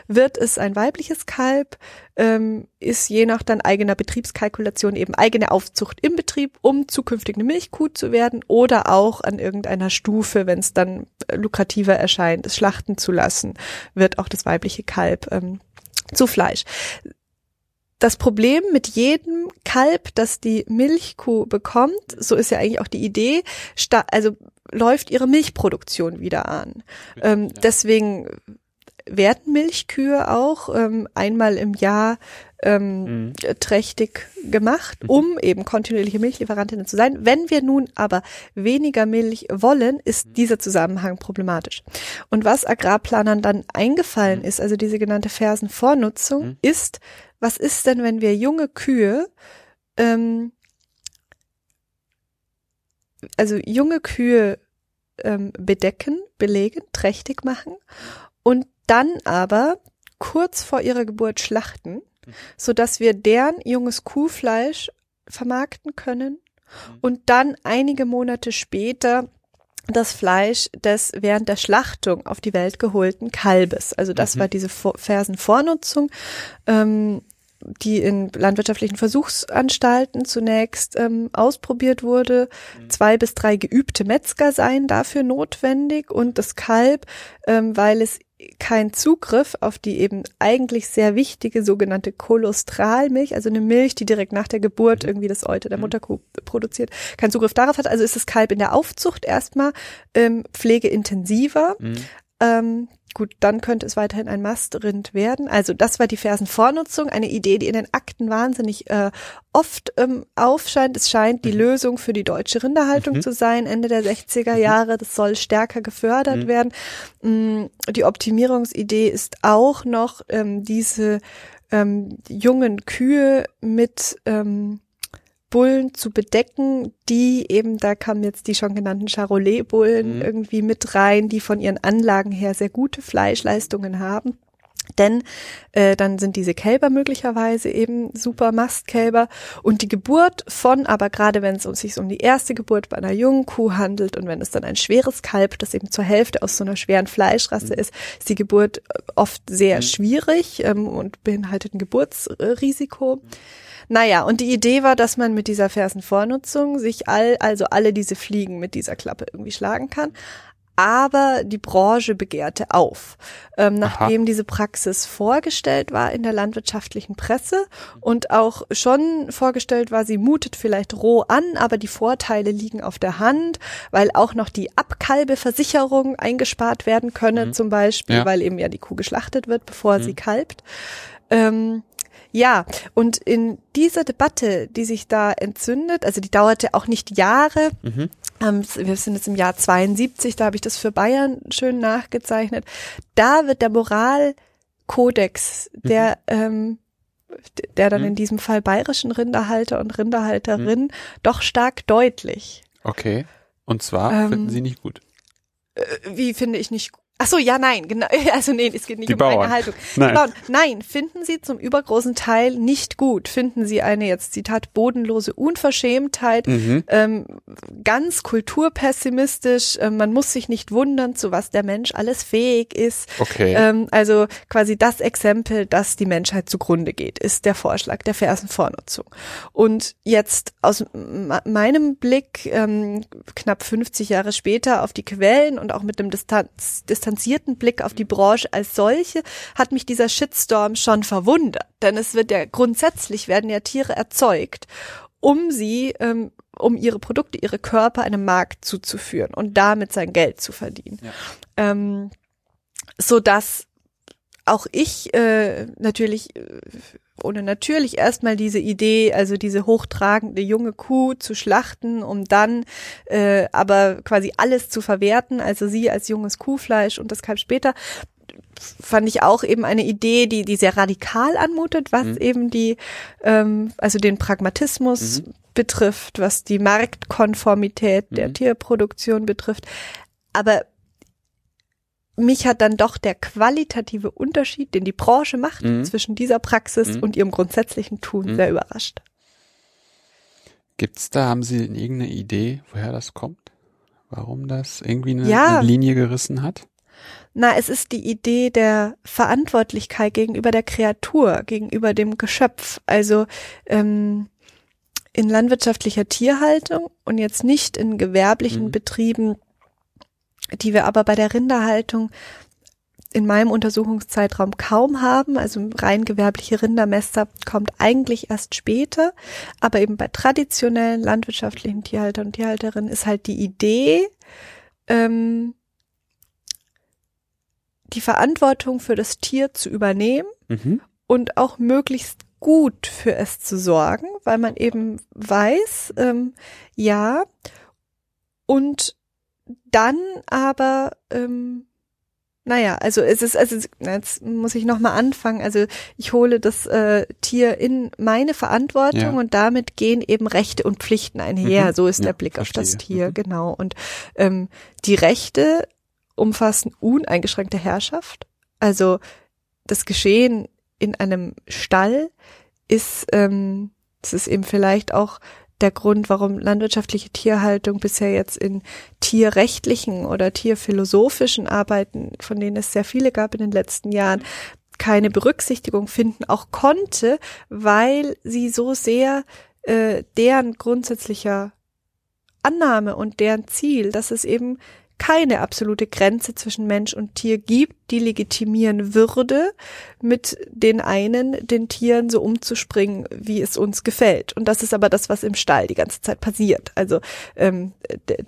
Wird es ein weibliches Kalb, ähm, ist je nach dann eigener Betriebskalkulation eben eigene Aufzucht im Betrieb, um zukünftig eine Milchkuh zu werden oder auch an irgendeiner Stufe, wenn es dann äh, lukrativer erscheint, es schlachten zu lassen, wird auch das weibliche Kalb ähm, zu Fleisch. Das Problem mit jedem Kalb, das die Milchkuh bekommt, so ist ja eigentlich auch die Idee, also läuft ihre Milchproduktion wieder an. Ähm, Deswegen werden Milchkühe auch ähm, einmal im Jahr ähm, Mhm. trächtig gemacht, um eben kontinuierliche Milchlieferantinnen zu sein. Wenn wir nun aber weniger Milch wollen, ist dieser Zusammenhang problematisch. Und was Agrarplanern dann eingefallen ist, also diese genannte Fersenvornutzung, Mhm. ist, was ist denn, wenn wir junge Kühe, ähm, also junge Kühe ähm, bedecken, belegen, trächtig machen und dann aber kurz vor ihrer Geburt schlachten, so dass wir deren junges Kuhfleisch vermarkten können und dann einige Monate später das Fleisch des während der Schlachtung auf die Welt geholten Kalbes. Also das Mhm. war diese Vor- Fersenvornutzung, ähm, die in landwirtschaftlichen Versuchsanstalten zunächst ähm, ausprobiert wurde. Zwei bis drei geübte Metzger seien dafür notwendig und das Kalb, ähm, weil es kein Zugriff auf die eben eigentlich sehr wichtige sogenannte Kolostralmilch, also eine Milch, die direkt nach der Geburt irgendwie das Euter der Mutterkuh produziert, keinen Zugriff darauf hat. Also ist das Kalb in der Aufzucht erstmal ähm, pflegeintensiver. Mhm. Ähm, gut, dann könnte es weiterhin ein Mastrind werden. Also das war die Fersenvornutzung, eine Idee, die in den Akten wahnsinnig äh, oft ähm, aufscheint. Es scheint die Lösung für die deutsche Rinderhaltung Mhm. zu sein, Ende der 60er Jahre. Das soll stärker gefördert Mhm. werden. Mm, Die Optimierungsidee ist auch noch ähm, diese ähm, jungen Kühe mit ähm, Bullen zu bedecken, die eben, da kamen jetzt die schon genannten Charolais-Bullen Mhm. irgendwie mit rein, die von ihren Anlagen her sehr gute Fleischleistungen haben. Denn äh, dann sind diese Kälber möglicherweise eben super Mastkälber und die Geburt von, aber gerade wenn es um, sich um die erste Geburt bei einer jungen Kuh handelt und wenn es dann ein schweres Kalb, das eben zur Hälfte aus so einer schweren Fleischrasse ist, ist die Geburt äh, oft sehr Mhm. schwierig ähm, und beinhaltet ein Geburtsrisiko. Naja, und die Idee war, dass man mit dieser Fersenvornutzung sich all, also alle diese Fliegen mit dieser Klappe irgendwie schlagen kann. Aber die Branche begehrte auf, ähm, nachdem diese Praxis vorgestellt war in der landwirtschaftlichen Presse und auch schon vorgestellt war, sie mutet vielleicht roh an, aber die Vorteile liegen auf der Hand, weil auch noch die Abkalbeversicherung eingespart werden könne, Mhm. zum Beispiel, Ja. weil eben ja die Kuh geschlachtet wird, bevor Mhm. sie kalbt. Ähm, ja, und in dieser Debatte, die sich da entzündet, also die dauerte auch nicht Jahre, Mhm. ähm, wir sind jetzt im Jahr 72, da habe ich das für Bayern schön nachgezeichnet, da wird der Moralkodex, der, ähm, d- der dann Mhm. in diesem Fall bayerischen Rinderhalter und Rinderhalterin doch stark deutlich. Okay. Und zwar Ähm, finden Sie nicht gut. Äh, Wie finde ich nicht Ach so, ja, nein, genau. Also nee, es geht nicht Die um Bauern. eine Haltung. Nein. Bauern. Nein, finden Sie zum übergroßen Teil nicht gut. Finden Sie eine jetzt Zitat bodenlose Unverschämtheit, Mhm. ähm, ganz kulturpessimistisch. Ähm, man muss sich nicht wundern, zu was der Mensch alles fähig ist. Okay. Ähm, also quasi das Exempel, das die Menschheit zugrunde geht, ist der Vorschlag der Fersenvornutzung. Und jetzt aus meinem Blick, ähm, knapp 50 Jahre später, auf die Quellen und auch mit dem Distanz, distanzierten Blick auf die Branche als solche hat mich dieser Shitstorm schon verwundert. Denn es wird ja grundsätzlich werden ja Tiere erzeugt, um sie, ähm, um ihre Produkte, ihre Körper einem Markt zuzuführen und damit sein Geld zu verdienen. Ja. Ähm, so dass auch ich äh, natürlich äh, ohne natürlich erstmal diese Idee, also diese hochtragende junge Kuh zu schlachten, um dann äh, aber quasi alles zu verwerten, also sie als junges Kuhfleisch und das Kalb später, fand ich auch eben eine Idee, die, die sehr radikal anmutet, was mhm. eben die, ähm, also den Pragmatismus mhm. betrifft, was die Marktkonformität mhm. der Tierproduktion betrifft. Aber mich hat dann doch der qualitative Unterschied, den die Branche macht mhm. zwischen dieser Praxis mhm. und ihrem grundsätzlichen Tun, mhm. sehr überrascht. Gibt's da, haben Sie irgendeine Idee, woher das kommt? Warum das irgendwie eine, ja. eine Linie gerissen hat? Na, es ist die Idee der Verantwortlichkeit gegenüber der Kreatur, gegenüber dem Geschöpf. Also ähm, in landwirtschaftlicher Tierhaltung und jetzt nicht in gewerblichen mhm. Betrieben die wir aber bei der Rinderhaltung in meinem Untersuchungszeitraum kaum haben. Also rein gewerbliche Rindermester kommt eigentlich erst später. Aber eben bei traditionellen landwirtschaftlichen Tierhaltern und Tierhalterinnen ist halt die Idee, ähm, die Verantwortung für das Tier zu übernehmen mhm. und auch möglichst gut für es zu sorgen, weil man eben weiß, ähm, ja, und dann aber, ähm, naja, also es ist, also jetzt muss ich nochmal anfangen. Also ich hole das äh, Tier in meine Verantwortung ja. und damit gehen eben Rechte und Pflichten einher. Mhm. So ist ja, der Blick verstehe. auf das Tier, mhm. genau. Und ähm, die Rechte umfassen uneingeschränkte Herrschaft. Also das Geschehen in einem Stall ist, ähm, das ist eben vielleicht auch der Grund, warum landwirtschaftliche Tierhaltung bisher jetzt in tierrechtlichen oder tierphilosophischen Arbeiten, von denen es sehr viele gab in den letzten Jahren, keine Berücksichtigung finden, auch konnte, weil sie so sehr äh, deren grundsätzlicher Annahme und deren Ziel, dass es eben keine absolute Grenze zwischen Mensch und Tier gibt, die legitimieren würde, mit den einen den Tieren so umzuspringen, wie es uns gefällt. Und das ist aber das, was im Stall die ganze Zeit passiert. Also ähm,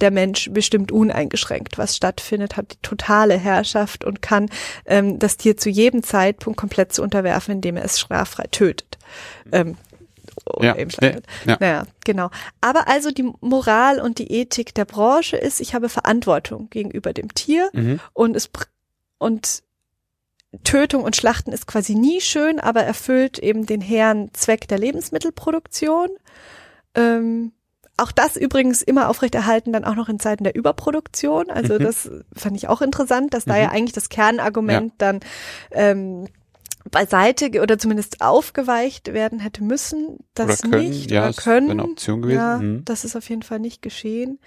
der Mensch bestimmt uneingeschränkt, was stattfindet, hat die totale Herrschaft und kann ähm, das Tier zu jedem Zeitpunkt komplett zu unterwerfen, indem er es straffrei tötet. Ähm, oder ja, eben schlachtet. Ja. Naja, genau. Aber also die Moral und die Ethik der Branche ist, ich habe Verantwortung gegenüber dem Tier mhm. und es und Tötung und Schlachten ist quasi nie schön, aber erfüllt eben den hehren Zweck der Lebensmittelproduktion. Ähm, auch das übrigens immer aufrechterhalten, dann auch noch in Zeiten der Überproduktion. Also mhm. das fand ich auch interessant, dass mhm. da ja eigentlich das Kernargument ja. dann ähm, beiseite oder zumindest aufgeweicht werden hätte müssen. Das oder können, nicht. Ja, oder können. Eine Option gewesen. Ja, mhm. Das ist auf jeden Fall nicht geschehen.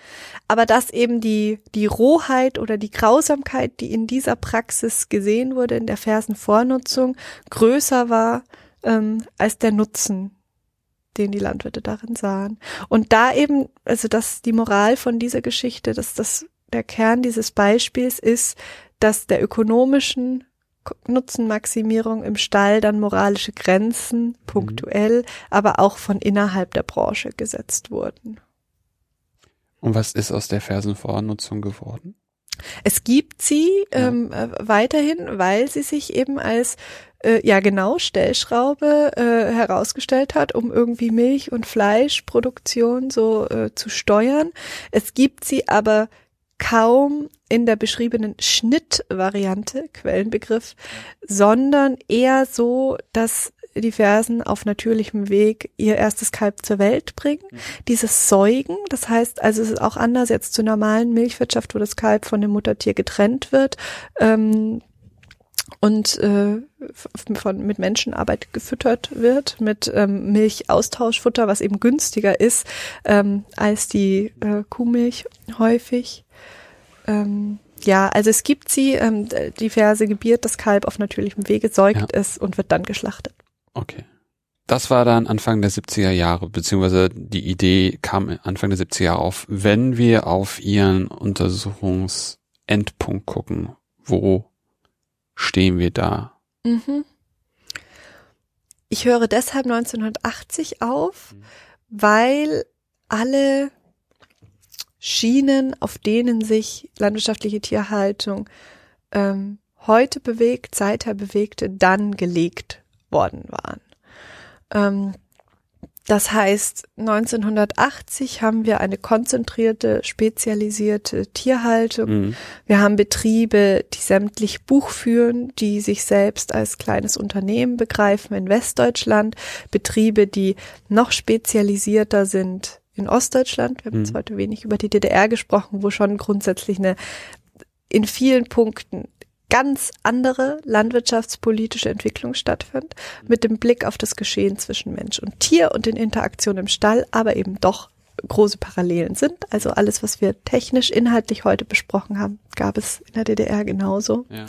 Aber dass eben die, die Rohheit oder die Grausamkeit, die in dieser Praxis gesehen wurde, in der Fersenvornutzung, größer war ähm, als der Nutzen, den die Landwirte darin sahen. Und da eben, also dass die Moral von dieser Geschichte, dass das der Kern dieses Beispiels ist, dass der ökonomischen Nutzenmaximierung im Stall dann moralische Grenzen punktuell, mhm. aber auch von innerhalb der Branche gesetzt wurden. Und was ist aus der Fersenvornutzung geworden? Es gibt sie ja. ähm, äh, weiterhin, weil sie sich eben als äh, ja genau Stellschraube äh, herausgestellt hat, um irgendwie Milch- und Fleischproduktion so äh, zu steuern. Es gibt sie aber kaum in der beschriebenen Schnittvariante, Quellenbegriff, sondern eher so, dass die Fersen auf natürlichem Weg ihr erstes Kalb zur Welt bringen. Mhm. Dieses Säugen, das heißt, also es ist auch anders jetzt zur normalen Milchwirtschaft, wo das Kalb von dem Muttertier getrennt wird ähm, und äh, von mit Menschenarbeit gefüttert wird, mit ähm, Milchaustauschfutter, was eben günstiger ist ähm, als die äh, Kuhmilch häufig. Ähm, ja, also es gibt sie, ähm, die Ferse gebiert das Kalb auf natürlichem Wege, säugt ja. es und wird dann geschlachtet. Okay. Das war dann Anfang der 70er Jahre, beziehungsweise die Idee kam Anfang der 70er Jahre auf. Wenn wir auf Ihren Untersuchungsendpunkt gucken, Wo stehen wir da? Mhm. Ich höre deshalb 1980 auf, mhm. weil alle Schienen, auf denen sich landwirtschaftliche Tierhaltung ähm, heute bewegt, seither bewegte, dann gelegt worden waren. Ähm, das heißt, 1980 haben wir eine konzentrierte, spezialisierte Tierhaltung. Mhm. Wir haben Betriebe, die sämtlich Buch führen, die sich selbst als kleines Unternehmen begreifen in Westdeutschland. Betriebe, die noch spezialisierter sind in Ostdeutschland. Wir haben mhm. jetzt heute wenig über die DDR gesprochen, wo schon grundsätzlich eine in vielen Punkten ganz andere landwirtschaftspolitische Entwicklung stattfindet, mit dem Blick auf das Geschehen zwischen Mensch und Tier und den Interaktionen im Stall, aber eben doch große Parallelen sind. Also alles, was wir technisch, inhaltlich heute besprochen haben, gab es in der DDR genauso. Ja.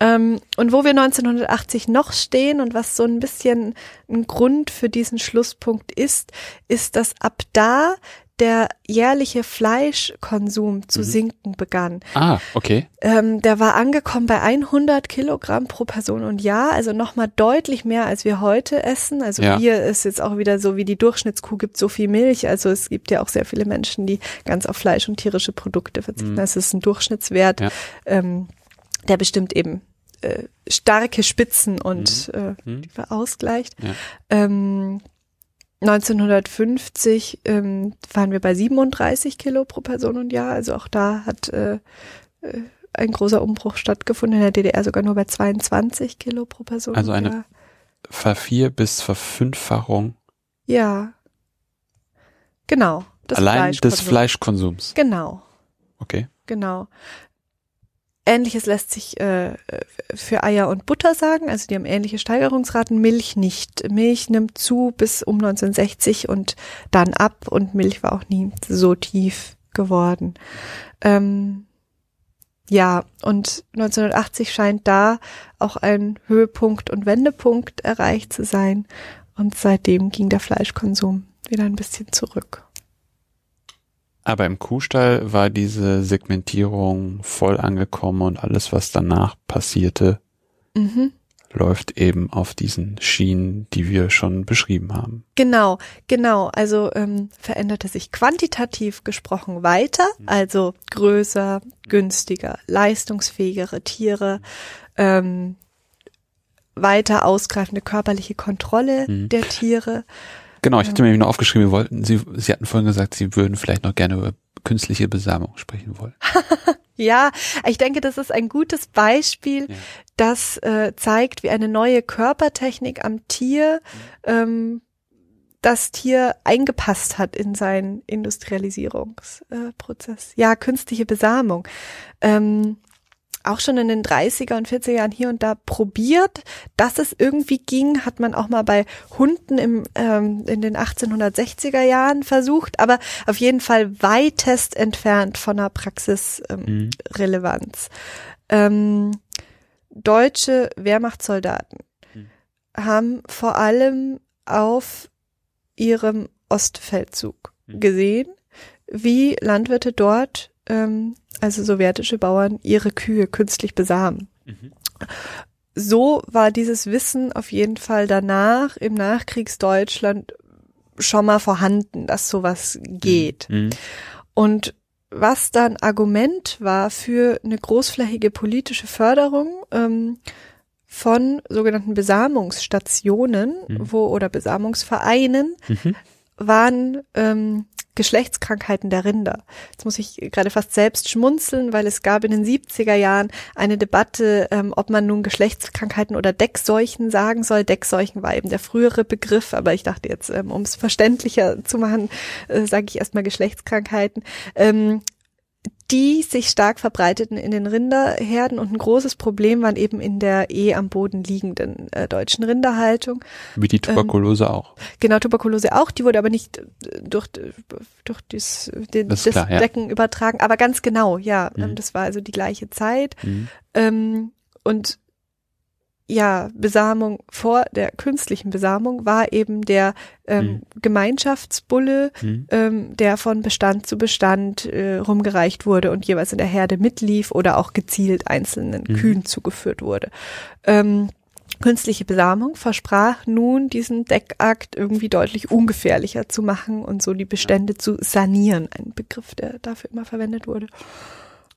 Ähm, und wo wir 1980 noch stehen und was so ein bisschen ein Grund für diesen Schlusspunkt ist, ist, dass ab da der jährliche Fleischkonsum zu mhm. sinken begann. Ah, okay. Ähm, der war angekommen bei 100 Kilogramm pro Person und Jahr, also nochmal deutlich mehr, als wir heute essen. Also ja. hier ist jetzt auch wieder so, wie die Durchschnittskuh gibt so viel Milch. Also es gibt ja auch sehr viele Menschen, die ganz auf Fleisch und tierische Produkte verzichten. Mhm. Das ist ein Durchschnittswert, ja. ähm, der bestimmt eben äh, starke Spitzen und mhm. äh, mhm. ausgleicht. Ja. Ähm, 1950 ähm, waren wir bei 37 Kilo pro Person und Jahr. Also auch da hat äh, äh, ein großer Umbruch stattgefunden. In der DDR sogar nur bei 22 Kilo pro Person. Also eine Jahr. Vervier- bis Verfünffachung. Ja. Genau. Allein des Fleischkonsums. Genau. Okay. Genau. Ähnliches lässt sich äh, für Eier und Butter sagen, also die haben ähnliche Steigerungsraten, Milch nicht. Milch nimmt zu bis um 1960 und dann ab und Milch war auch nie so tief geworden. Ähm, ja, und 1980 scheint da auch ein Höhepunkt und Wendepunkt erreicht zu sein und seitdem ging der Fleischkonsum wieder ein bisschen zurück. Aber im Kuhstall war diese Segmentierung voll angekommen und alles, was danach passierte, mhm. läuft eben auf diesen Schienen, die wir schon beschrieben haben. Genau, genau. Also ähm, veränderte sich quantitativ gesprochen weiter, mhm. also größer, günstiger, leistungsfähigere Tiere, ähm, weiter ausgreifende körperliche Kontrolle mhm. der Tiere. Genau, ich hatte mir noch aufgeschrieben, wir wollten, Sie, Sie hatten vorhin gesagt, Sie würden vielleicht noch gerne über künstliche Besamung sprechen wollen. ja, ich denke, das ist ein gutes Beispiel, ja. das äh, zeigt, wie eine neue Körpertechnik am Tier mhm. ähm, das Tier eingepasst hat in seinen Industrialisierungsprozess. Äh, ja, künstliche Besamung. Ähm, auch schon in den 30er und 40er Jahren hier und da probiert, dass es irgendwie ging, hat man auch mal bei Hunden im, ähm, in den 1860er Jahren versucht, aber auf jeden Fall weitest entfernt von der Praxisrelevanz. Ähm, mhm. ähm, deutsche Wehrmachtssoldaten mhm. haben vor allem auf ihrem Ostfeldzug mhm. gesehen, wie Landwirte dort ähm, also sowjetische Bauern, ihre Kühe künstlich besamen. Mhm. So war dieses Wissen auf jeden Fall danach im Nachkriegsdeutschland schon mal vorhanden, dass sowas geht. Mhm. Und was dann Argument war für eine großflächige politische Förderung ähm, von sogenannten Besamungsstationen, mhm. wo oder Besamungsvereinen, mhm. waren ähm, Geschlechtskrankheiten der Rinder. Jetzt muss ich gerade fast selbst schmunzeln, weil es gab in den 70er Jahren eine Debatte, ähm, ob man nun Geschlechtskrankheiten oder Deckseuchen sagen soll. Deckseuchen war eben der frühere Begriff, aber ich dachte jetzt, ähm, um es verständlicher zu machen, äh, sage ich erstmal Geschlechtskrankheiten. Ähm, die sich stark verbreiteten in den Rinderherden und ein großes Problem waren eben in der eh am Boden liegenden äh, deutschen Rinderhaltung. Wie die Tuberkulose ähm, auch. Genau, Tuberkulose auch, die wurde aber nicht äh, durch, durch dies, den, das, das klar, Decken ja. übertragen, aber ganz genau, ja, mhm. das war also die gleiche Zeit. Mhm. Ähm, und ja, Besamung vor der künstlichen Besamung war eben der ähm, Mhm. Gemeinschaftsbulle, Mhm. ähm, der von Bestand zu Bestand äh, rumgereicht wurde und jeweils in der Herde mitlief oder auch gezielt einzelnen Mhm. Kühen zugeführt wurde. Ähm, künstliche Besamung versprach nun, diesen Deckakt irgendwie deutlich ungefährlicher zu machen und so die Bestände zu sanieren. Ein Begriff, der dafür immer verwendet wurde.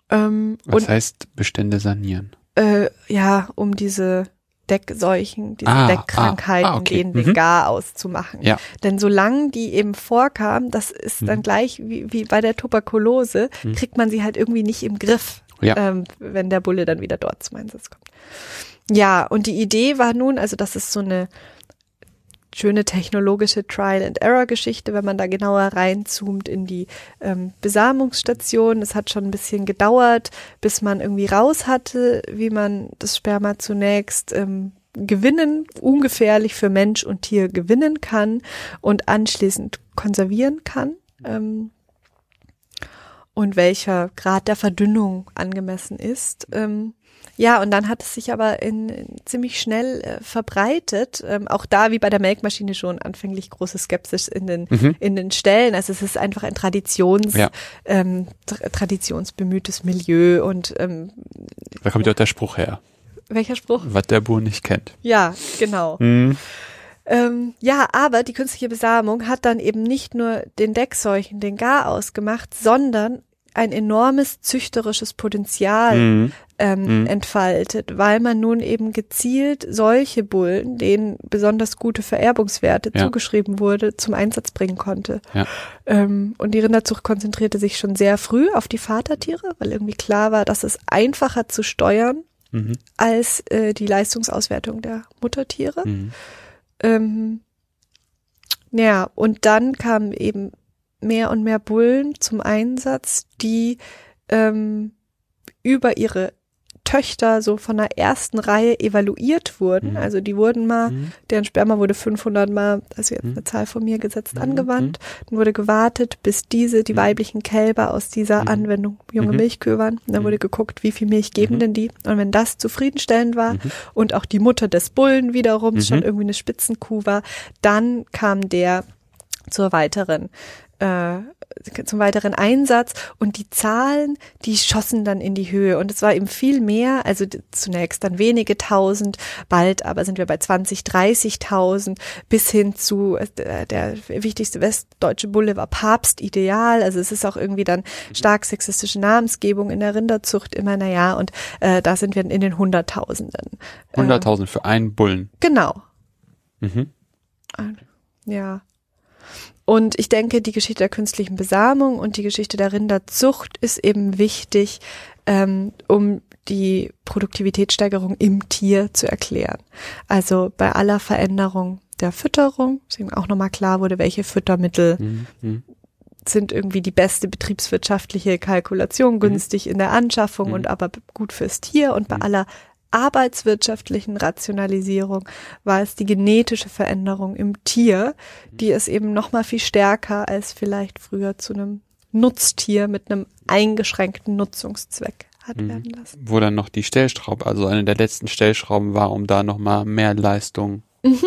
Ähm, Was und heißt Bestände sanieren? äh, ja, um diese Deckseuchen, diese Ah, Deckkrankheiten, ah, ah, okay. denen den Mhm. Gar auszumachen. Ja. Denn solange die eben vorkamen, das ist dann Mhm. gleich wie, wie bei der Tuberkulose, Mhm. kriegt man sie halt irgendwie nicht im Griff, Ja. ähm, wenn der Bulle dann wieder dort zum Einsatz kommt. Ja, und die Idee war nun, also das ist so eine schöne technologische Trial-and-Error-Geschichte, wenn man da genauer reinzoomt in die ähm, Besamungsstation. Es hat schon ein bisschen gedauert, bis man irgendwie raus hatte, wie man das Sperma zunächst ähm, gewinnen, ungefährlich für Mensch und Tier gewinnen kann und anschließend konservieren kann. Ähm, und welcher Grad der Verdünnung angemessen ist. Ähm, ja, und dann hat es sich aber in, in ziemlich schnell äh, verbreitet. Ähm, auch da, wie bei der Melkmaschine schon, anfänglich große Skepsis in den, Mhm. in den Stellen. Also es ist einfach ein Traditions, Ja. ähm, tra traditionsbemühtes Milieu. Und ähm, Da kommt ja auch der Spruch her. welcher Spruch? Was der Bur nicht kennt. Ja, genau. Mhm. Ähm, ja, aber die künstliche Besamung hat dann eben nicht nur den Deckseuchen, den Gar ausgemacht, sondern ein enormes züchterisches Potenzial Mhm. ähm, Mhm. entfaltet, weil man nun eben gezielt solche Bullen, denen besonders gute Vererbungswerte Ja. zugeschrieben wurde, zum Einsatz bringen konnte. Ja. Ähm, und die Rinderzucht konzentrierte sich schon sehr früh auf die Vatertiere, weil irgendwie klar war, dass es einfacher zu steuern Mhm. als äh, die Leistungsauswertung der Muttertiere. Mhm. Ähm, ja, und dann kamen eben mehr und mehr Bullen zum Einsatz, die ähm, über ihre Töchter so von der ersten Reihe evaluiert wurden. Mhm. Also die wurden mal, Mhm. deren Sperma wurde 500 mal, also jetzt Mhm. eine Zahl von mir gesetzt, Mhm. angewandt. Dann wurde gewartet, bis diese, die Mhm. weiblichen Kälber aus dieser Mhm. Anwendung junge Mhm. Milchkühe waren. Dann Mhm. wurde geguckt, wie viel Milch geben Mhm. denn die? Und wenn das zufriedenstellend war Mhm. und auch die Mutter des Bullen wiederum Mhm. schon irgendwie eine Spitzenkuh war, dann kam der zur weiteren äh, zum weiteren Einsatz und die Zahlen, die schossen dann in die Höhe und es war eben viel mehr, also zunächst dann wenige tausend, bald aber sind wir bei 20, 30.000 bis hin zu äh, der wichtigste westdeutsche Bulle war Papstideal, also es ist auch irgendwie dann stark sexistische Namensgebung in der Rinderzucht immer, naja, und äh, da sind wir in den Hunderttausenden. Äh, 100.000 für einen Bullen. genau, Mhm. Ja. Und ich denke, die Geschichte der künstlichen Besamung und die Geschichte der Rinderzucht ist eben wichtig, ähm, um die Produktivitätssteigerung im Tier zu erklären. Also bei aller Veränderung der Fütterung, dass eben auch nochmal klar wurde, welche Futtermittel Mhm. Mhm. sind irgendwie die beste betriebswirtschaftliche Kalkulation, günstig in der Anschaffung Mhm. und aber gut fürs Tier. Und bei Mhm. aller arbeitswirtschaftlichen Rationalisierung war es die genetische Veränderung im Tier, die es eben noch mal viel stärker als vielleicht früher zu einem Nutztier mit einem eingeschränkten Nutzungszweck hat Mhm. werden lassen. Wo dann noch die Stellschraube, also eine der letzten Stellschrauben war, um da nochmal mehr Leistung Mhm.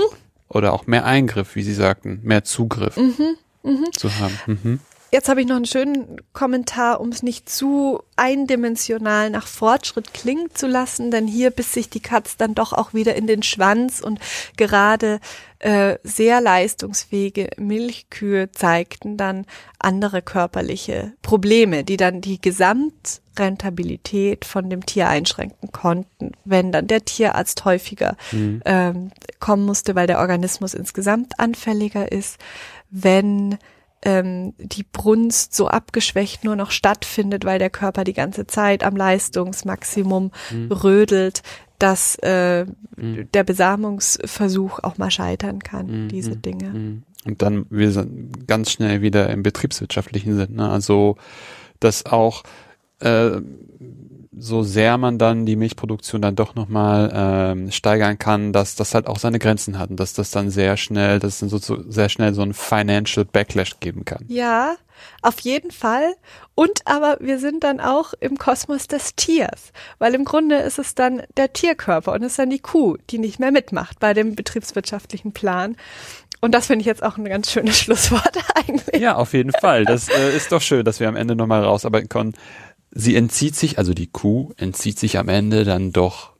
oder auch mehr Eingriff, wie Sie sagten, mehr Zugriff Mhm. Mhm. zu haben. Jetzt habe ich noch einen schönen Kommentar, um es nicht zu eindimensional nach Fortschritt klingen zu lassen, denn hier biss sich die Katz dann doch auch wieder in den Schwanz und gerade äh, sehr leistungsfähige Milchkühe zeigten dann andere körperliche Probleme, die dann die Gesamtrentabilität von dem Tier einschränken konnten, wenn dann der Tierarzt häufiger Mhm. ähm, kommen musste, weil der Organismus insgesamt anfälliger ist, wenn ähm, die Brunst so abgeschwächt nur noch stattfindet, weil der Körper die ganze Zeit am Leistungsmaximum Mhm. rödelt, dass äh, Mhm. der Besamungsversuch auch mal scheitern kann, Mhm. diese Dinge. Mhm. Und dann wir sind ganz schnell wieder im betriebswirtschaftlichen Sinn. Ne? Also dass auch äh, so sehr man dann die Milchproduktion dann doch nochmal ähm, steigern kann, dass das halt auch seine Grenzen hat und dass das dann sehr schnell, dass es dann so, so sehr schnell so ein Financial Backlash geben kann. Ja, auf jeden Fall. Und aber wir sind dann auch im Kosmos des Tiers, weil im Grunde ist es dann der Tierkörper und es ist dann die Kuh, die nicht mehr mitmacht bei dem betriebswirtschaftlichen Plan. Und das finde ich jetzt auch ein ganz schönes Schlusswort eigentlich. Ja, auf jeden Fall. Das äh, ist doch schön, dass wir am Ende nochmal rausarbeiten können. Sie entzieht sich, also die Kuh entzieht sich am Ende dann doch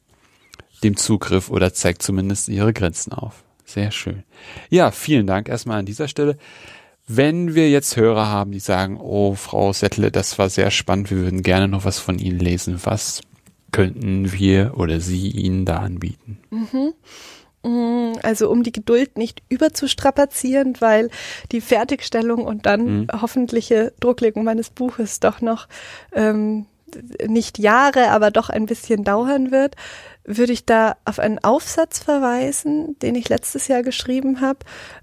dem Zugriff oder zeigt zumindest ihre Grenzen auf. Sehr schön. Ja, vielen Dank erstmal an dieser Stelle. Wenn wir jetzt Hörer haben, die sagen, oh, Frau Settle, das war sehr spannend, wir würden gerne noch was von Ihnen lesen, was könnten wir oder Sie Ihnen da anbieten? Mhm. Mm, also um die Geduld nicht überzustrapazieren, weil die Fertigstellung und dann mhm. hoffentliche Drucklegung meines Buches doch noch ähm, nicht Jahre, aber doch ein bisschen dauern wird, würde ich da auf einen Aufsatz verweisen, den ich letztes Jahr geschrieben habe.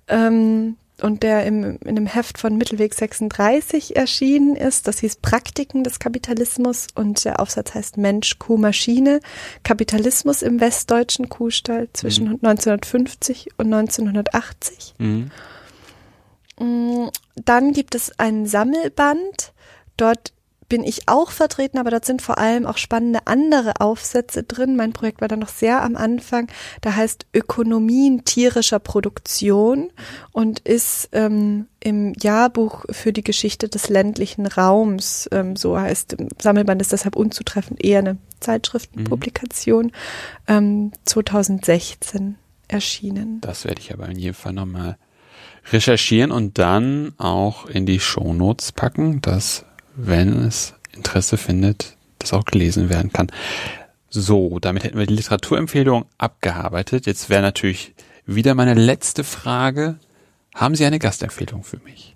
Ähm, und der im, in einem Heft von Mittelweg 36 erschienen ist. Das hieß Praktiken des Kapitalismus und der Aufsatz heißt Mensch, Kuh, Maschine. Kapitalismus im westdeutschen Kuhstall zwischen mhm. 1950 und 1980. Mhm. Mm, dann gibt es einen Sammelband. Dort bin ich auch vertreten, aber dort sind vor allem auch spannende andere Aufsätze drin. Mein Projekt war da noch sehr am Anfang. Da heißt Ökonomien tierischer Produktion und ist ähm, im Jahrbuch für die Geschichte des ländlichen Raums, ähm, so heißt Sammelband ist deshalb unzutreffend, eher eine Zeitschriftenpublikation, mhm. ähm, 2016 erschienen. Das werde ich aber in jedem Fall nochmal recherchieren und dann auch in die Shownotes packen. Das wenn es Interesse findet, das auch gelesen werden kann. So, damit hätten wir die Literaturempfehlung abgearbeitet. Jetzt wäre natürlich wieder meine letzte Frage. Haben Sie eine Gastempfehlung für mich?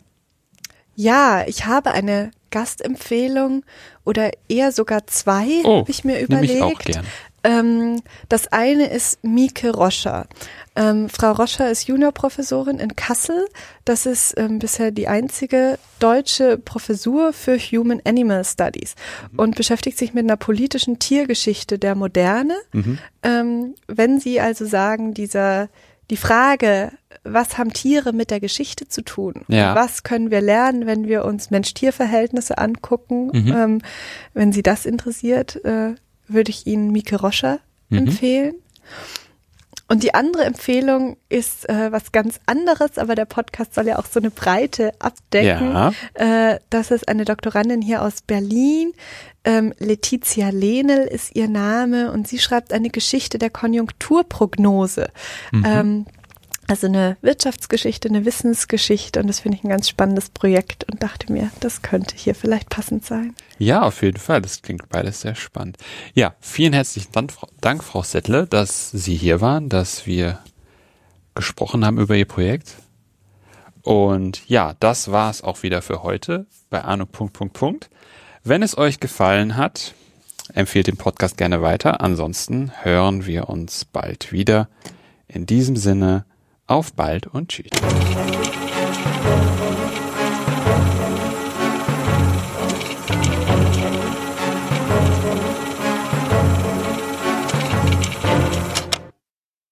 Ja, ich habe eine Gastempfehlung oder eher sogar zwei, oh, habe ich mir überlegt. Ich auch gern. Ähm, das eine ist Mieke Roscher. Ähm, Frau Roscher ist Juniorprofessorin in Kassel. Das ist ähm, bisher die einzige deutsche Professur für Human Animal Studies mhm. und beschäftigt sich mit einer politischen Tiergeschichte der Moderne. Mhm. Ähm, wenn Sie also sagen, dieser die Frage, was haben Tiere mit der Geschichte zu tun? Ja. Was können wir lernen, wenn wir uns Mensch-Tier-Verhältnisse angucken? Mhm. Ähm, wenn Sie das interessiert, äh, würde ich Ihnen Mieke Roscher mhm. empfehlen. Und die andere Empfehlung ist äh, was ganz anderes, aber der Podcast soll ja auch so eine Breite abdecken. Ja. Äh, das ist eine Doktorandin hier aus Berlin. Ähm, Letizia Lehnel ist ihr Name und sie schreibt eine Geschichte der Konjunkturprognose. Mhm. Ähm, also eine Wirtschaftsgeschichte, eine Wissensgeschichte und das finde ich ein ganz spannendes Projekt und dachte mir, das könnte hier vielleicht passend sein. Ja, auf jeden Fall. Das klingt beides sehr spannend. Ja, vielen herzlichen Dank, Frau Settle, dass Sie hier waren, dass wir gesprochen haben über Ihr Projekt. Und ja, das war es auch wieder für heute bei Arno. Wenn es euch gefallen hat, empfehlt den Podcast gerne weiter. Ansonsten hören wir uns bald wieder. In diesem Sinne, auf bald und tschüss.